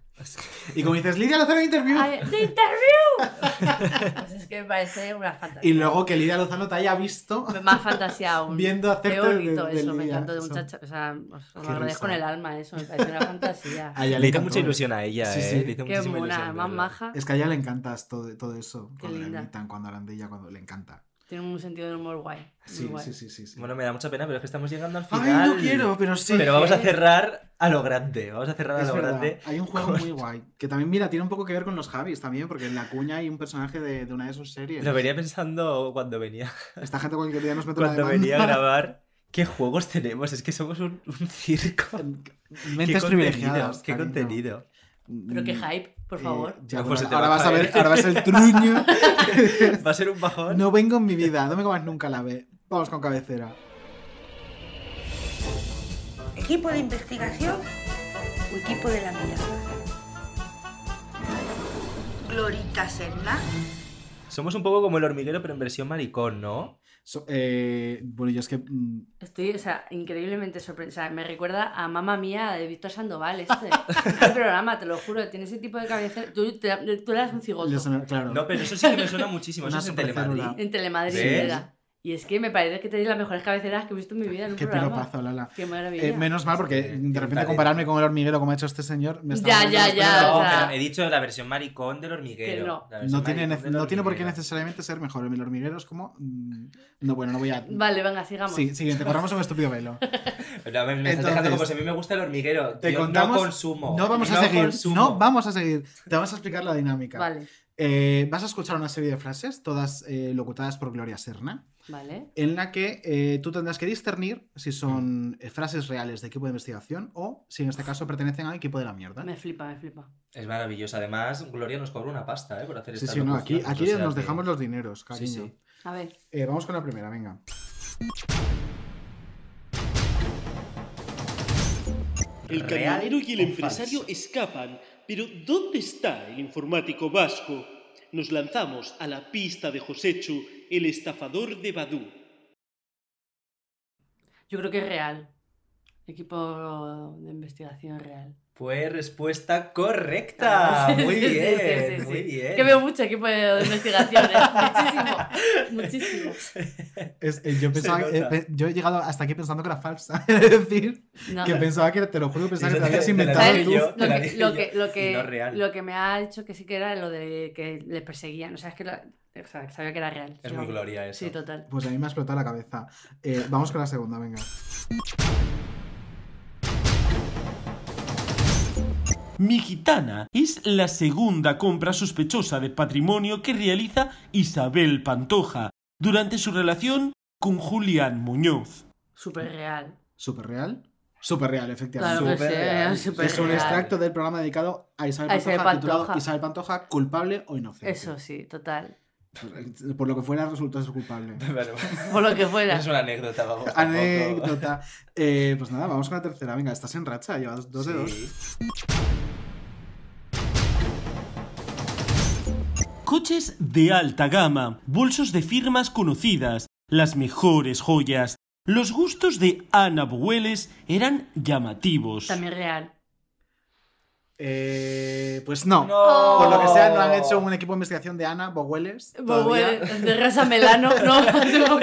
Y como dices, Lidia Lozano interview. ¡Ay, ¡De interview! pues es que me parece una fantasía. Y luego que Lidia Lozano te haya visto Más fantasía aún. viendo Qué hacerte de- bonito de eso, me Lidia, encantó de eso. muchacha. O sea, os Qué lo agradezco con el alma eso, me parece una fantasía. A ella Le hizo mucha ilusión a ella, Sí, ¿eh? sí. Le hizo Qué mona, ilusión más maja. Es que a ella le encanta todo, todo eso. Qué Cuando le linda. imitan, cuando hablan de ella, cuando le encanta. Tiene un sentido del humor guay. Sí, guay. sí, sí, sí, sí. Bueno, me da mucha pena, pero es que estamos llegando al Ay, final. no quiero, pero sí. Pero vamos a cerrar a lo grande. Vamos a cerrar a Es lo verdad, grande. Hay un juego muy guay. Que también, mira, tiene un poco que ver con los Javis también, porque en la cuña hay un personaje de, de una de sus series. Lo venía pensando cuando venía. Esta gente cualquier día nos mete Cuando venía a grabar. ¿Qué juegos tenemos? Es que somos un, un circo. Mentes Qué privilegiadas, contenido, Qué contenido. Pero qué hype, por Eh, favor. ya, bueno, pues ahora va a vas a ver, ahora vas el truño. Va a ser un bajón. No vengo en mi vida, no me comas nunca la B. Vamos con cabecera. ¿Equipo de investigación o equipo de la mierda? Glorita Serna. Somos un poco como el hormiguero, pero en versión maricón, ¿no? So- eh, bueno, yo es que. mm, Estoy, o sea, increíblemente sorprendida. O sea, me recuerda a Mamma Mía de Víctor Sandoval. Este, este programa, te lo juro, tiene ese tipo de cabecera. Tú, te, tú eras un cigoto. claro. No, pero eso sí que me suena muchísimo. Eso es en. Telemadrid. En Telemadrid ¿Ves? Y es que me parece que tenéis las mejores cabeceras que he visto en mi vida en un Qué programa. piropazo, Lala. Qué maravilla. Eh, menos mal, porque de repente compararme con el hormiguero como ha hecho este señor. Me está Ya, dando ya, ya. No, o sea- pero he dicho la versión maricón del hormiguero. Que no. No tiene, del no tiene por qué hormiguero. necesariamente ser mejor. El hormiguero es como. mm, No, bueno, no voy a. Vale, venga, sigamos. Sí, siguiente, corramos un estúpido velo. No, me, me estás Entonces, dejando como si a mí me gusta el hormiguero. Te Yo contamos. no consumo. No vamos a No seguir. consumo. No vamos a seguir. Te vamos a explicar la dinámica. Vale, Eh, vas a escuchar una serie de frases, todas eh, locutadas por Gloria Serna, vale. en la que eh, tú tendrás que discernir si son eh, frases reales de equipo de investigación o si en este caso pertenecen al equipo de la mierda. Me flipa, me flipa. Es maravilloso. Además, Gloria nos cobra una pasta, ¿eh? Por hacer Sí, estas sí, no, aquí, aquí o sea nos que- dejamos los dineros, cariño. Sí, sí. A ver. Eh, vamos con la primera, venga. El camionero y el empresario falso. escapan, pero ¿dónde está el informático vasco? Nos lanzamos a la pista de Josechu, el estafador de Badú. Yo creo que es real. Equipo de investigación real. Pues respuesta correcta. Muy Sí, bien, sí, sí. muy bien. Que veo mucho equipo de investigación, ¿eh? Muchísimo. Muchísimo. Es- eh, yo, pensaba, eh, yo he llegado hasta aquí pensando que era falsa. Es decir, No. que pensaba que, te lo juro, pensaba que te habías inventado tú. yo. te Lo la que, lo, yo, que, lo, no lo me ha dicho que sí que era lo de que les perseguían. O sea, es que, la- o sea, sabía que era real. Es Sí, muy. Gloria eso. Sí, total. Pues a mí me ha explotado la cabeza. Eh, vamos con la segunda, venga. Mi gitana es la segunda compra sospechosa de patrimonio que realiza Isabel Pantoja durante su relación con Julián Muñoz. Súper real. ¿Súper real? Súper real, efectivamente. Claro que Súper sí, real. es un real. extracto del programa dedicado a Isabel Pantoja, Isabel titulado Pantoja. Isabel Pantoja, culpable o inocente. Eso sí, total. Por lo que fuera, resultó ser culpable. Bueno, Por lo que fuera. Es una anécdota, vamos. Anécdota. Eh, pues nada, vamos con la tercera. Venga, estás en racha, llevas dos de dos. Coches de alta gama, bolsos de firmas conocidas, las mejores joyas. Los gustos de Ana Boweles eran llamativos. También real. Eh, pues no. No. Por lo que sea, no han hecho un equipo de investigación de Ana Bogueles. Bueno, de Rosa Melano, no. no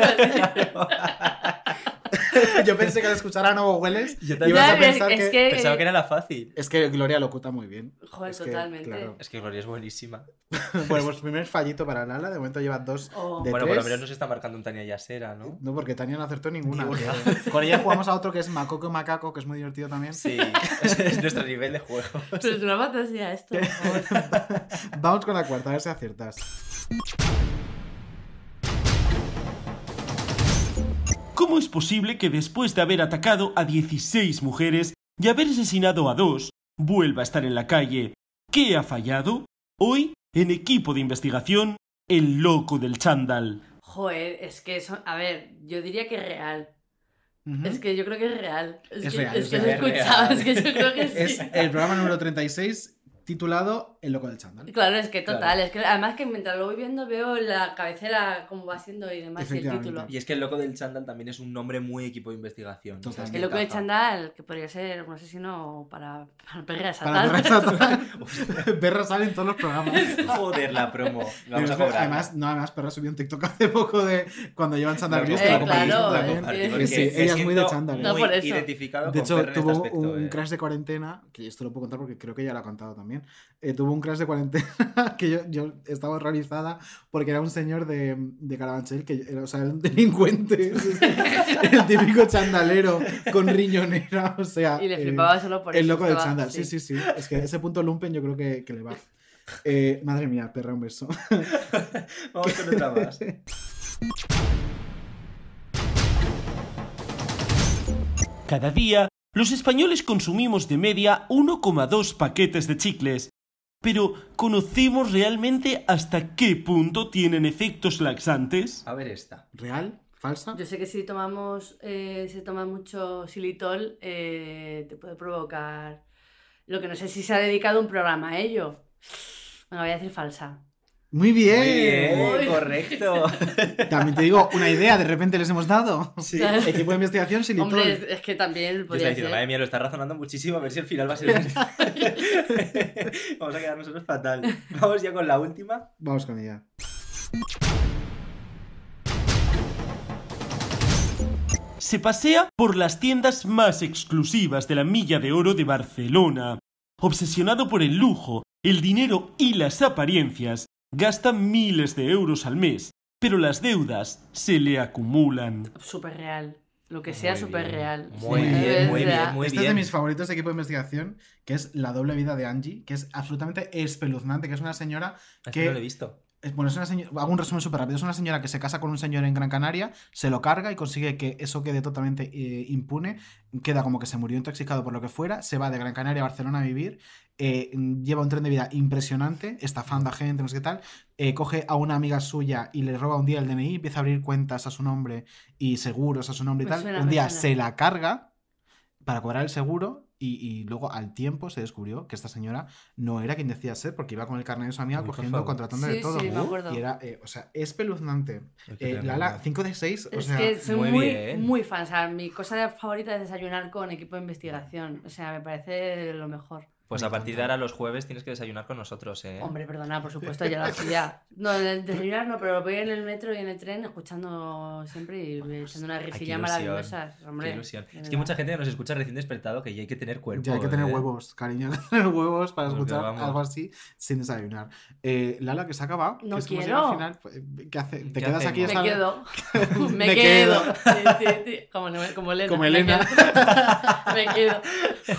Yo pensé que al escuchar a Ana Bogueles Yo ibas también. a Ya, es- pensar es que... que- Pensaba que era la fácil. Es que Gloria lo cuta muy bien. Joder, Es que, totalmente. claro. Es que Gloria es buenísima. Bueno, pues primer fallito para Lala. De momento lleva dos Oh. de bueno, por lo menos nos está marcando un Tania Yasera, ¿no? No, porque Tania no acertó ninguna. Ninguna. Eh, Con ella jugamos a otro que es Macoco Macaco, que es muy divertido también. Sí, es nuestro nivel de juego. Pero es una fantasía esto. por favor. Vamos con la cuarta, a ver si aciertas. ¿Cómo es posible que después de haber atacado a 16 mujeres y haber asesinado a dos, vuelva a estar en la calle? ¿Qué ha fallado? Hoy, en equipo de investigación, el loco del chándal. Joder, es que eso, a ver, yo diría que es real. Es que yo creo que es real. Es, Es que, real, es es que lo he real. escuchado, es que yo creo que sí. Es el programa número 36 titulado El loco del chándal. Claro, es que total, Claro. es que además que mientras lo voy viendo veo la cabecera cómo va siendo y demás y el título. Y es que el loco del chándal también es un nombre muy equipo de investigación. o sea, es que El loco de encaja. Chandal, que podría ser un asesino para, para perra Satán. Perra sale en todos los programas. Joder, la promo. Vamos Pero a es que cobrar. Además, no, además, Perra subió un TikTok hace poco de cuando llevan chándal gris. Eh, claro, sí, ella es muy de chándal. No, por eso. identificado De hecho, tuvo este aspecto, un eh. crash de cuarentena, que esto lo puedo contar porque creo que ella lo ha contado también. Eh, tuvo un crash de cuarentena que yo, yo estaba horrorizada porque era un señor de, de Carabanchel, que era, o sea, era un delincuente. el típico chandalero con riñonera, o sea. Y le eh, flipaba solo por El eso, loco del chándal, sí, sí. sí, sí. Es que ese punto lumpen yo creo que, que le va. Eh, madre mía, perra, un beso. Vamos con otra más. Cada día, los españoles consumimos de media 1,2 paquetes de chicles. Pero, ¿conocemos realmente hasta qué punto tienen efectos laxantes? A ver esta. ¿Real? ¿Falsa? Yo sé que si tomamos, eh, se toma mucho xilitol, eh, te puede provocar. Lo que no sé si se ha dedicado un programa a ello. Bueno, voy a decir falsa. Muy bien. Muy bien, correcto. También te digo, una idea de repente les hemos dado. Sí. Equipo de investigación sin Hombre, es, es que también Yo podría diciendo, ser. madre mía, lo está razonando muchísimo, a ver si el final va a ser. Vamos a quedar nosotros fatal. Vamos ya con la última. Vamos con ella. Se pasea por las tiendas más exclusivas de la Milla de Oro de Barcelona. Obsesionado por el lujo, el dinero y las apariencias, gasta miles de euros al mes, pero las deudas se le acumulan. Súper real. Lo que sea súper real. Muy Sí, bien, es muy bien, muy este es bien. de mis favoritos de equipo de investigación, que es La doble vida de Angie, que es absolutamente espeluznante, que es una señora Es que... que no lo he visto. Bueno, es una señora, hago un resumen súper rápido. Es una señora que se casa con un señor en Gran Canaria, se lo carga y consigue que eso quede totalmente eh, impune. Queda como que se murió intoxicado por lo que fuera. Se va de Gran Canaria a Barcelona a vivir. eh, lleva un tren de vida impresionante, estafando a gente, no sé qué tal. eh, coge a una amiga suya y le roba un día el DNI, empieza a abrir cuentas a su nombre y seguros a su nombre y tal. suena, un día suena. se la carga para cobrar el seguro. Y, y luego al tiempo se descubrió que esta señora no era quien decía ser, porque iba con el carnet de su amiga cogiendo, contratando de Sí, todo. sí, me acuerdo. Y era, eh, o sea, espeluznante. Eh. Lala, 5 de 6. O Es sea, que soy muy muy, bien. muy fan. O sea, mi cosa favorita es desayunar con equipo de investigación. O sea, me parece lo mejor. Pues Me a partir de ahora los jueves tienes que desayunar con nosotros, ¿eh? Hombre, perdona, por supuesto, ya lo hacía. No, desayunar no, pero voy en el metro y en el tren escuchando siempre y echando una Ay, qué risilla ilusión, maravillosa. qué Hombre, ilusión. Es que mucha gente que nos escucha recién despertado que ya hay que tener cuerpo. ya hay que tener ¿eh? huevos, cariño, hay que tener huevos para Porque escuchar vamos. algo así sin desayunar. Eh, Lala, que se ha acabado. No que quiero. al final, pues, ¿Qué hace? ¿Te ¿Qué quedas aquí? hacemos? Me quedo. me, Me quedo. quedo. Sí, sí, sí. Como, como Elena. Como me Elena. quedo. Me quedo.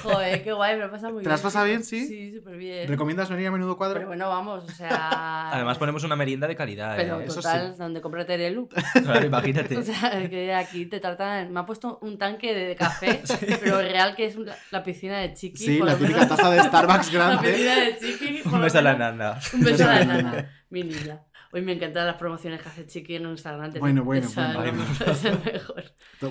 Joder, qué guay, me lo pasa muy ¿Te bien. Pasa bien, sí? Sí, súper bien. ¿Recomiendas venir a menudo cuadro? Pero bueno, vamos, o sea. Además ponemos una merienda de calidad, Pero ¿eh? eso total, donde compra Terelu. Claro, imagínate. O sea, que aquí te tratan. Me ha puesto un tanque de café, pero real que es un- la piscina de Chiqui. Sí, por la típica menos. taza de Starbucks La grande. piscina de Chiqui. Un beso a la nana. Un beso a la nana. Mi niña. Hoy me encantan las promociones que hace Chiqui en Instagram. Bueno, bueno, bueno. no, es el mejor.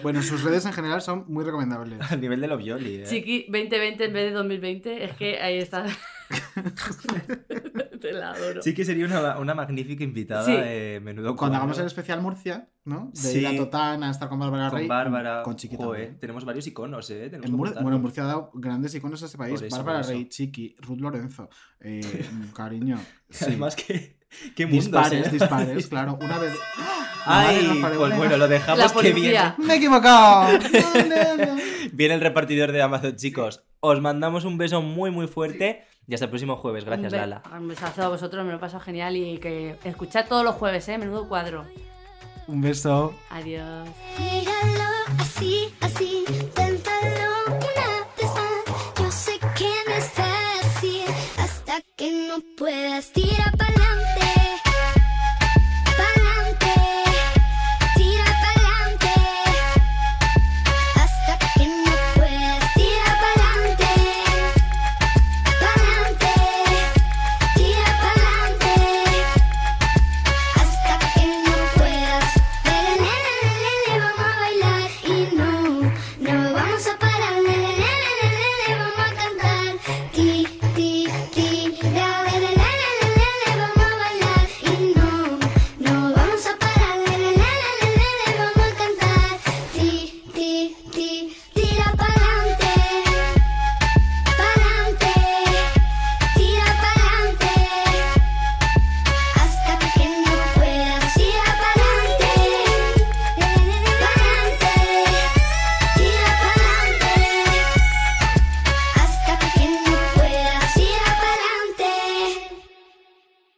Bueno, sus redes en general son muy recomendables. Al nivel de lo violi, ¿eh? Chiqui 2020 en vez de 2020, es que ahí está. Te la adoro. Que sería una, una magnífica invitada Sí. de menudo Cuando hagamos el especial Murcia, ¿no? De Sí. ir a Totana, a estar con Bárbara Con Rey. Bárbara, Con Chiqui joder, tenemos varios iconos, ¿eh? Tenemos En Mur- bueno, Murcia ha dado grandes iconos a este país. Eso, Bárbara. Rey, Chiqui, Ruth Lorenzo. Eh, cariño. Sí. Además que... ¿Qué mundo, dispares, ¿eh? dispares, claro. Una vez. Ah, Ay, pues bueno, lo dejamos que viene. Me he equivocado. Viene el repartidor de Amazon, chicos. Os mandamos un beso muy, muy fuerte. Y hasta el próximo jueves. Gracias, Lala. Un besazo a vosotros, me lo paso genial. Y que escuchad todos los jueves, ¿eh? Menudo cuadro. Un beso. Adiós. Así, así. Que no puedas tirar para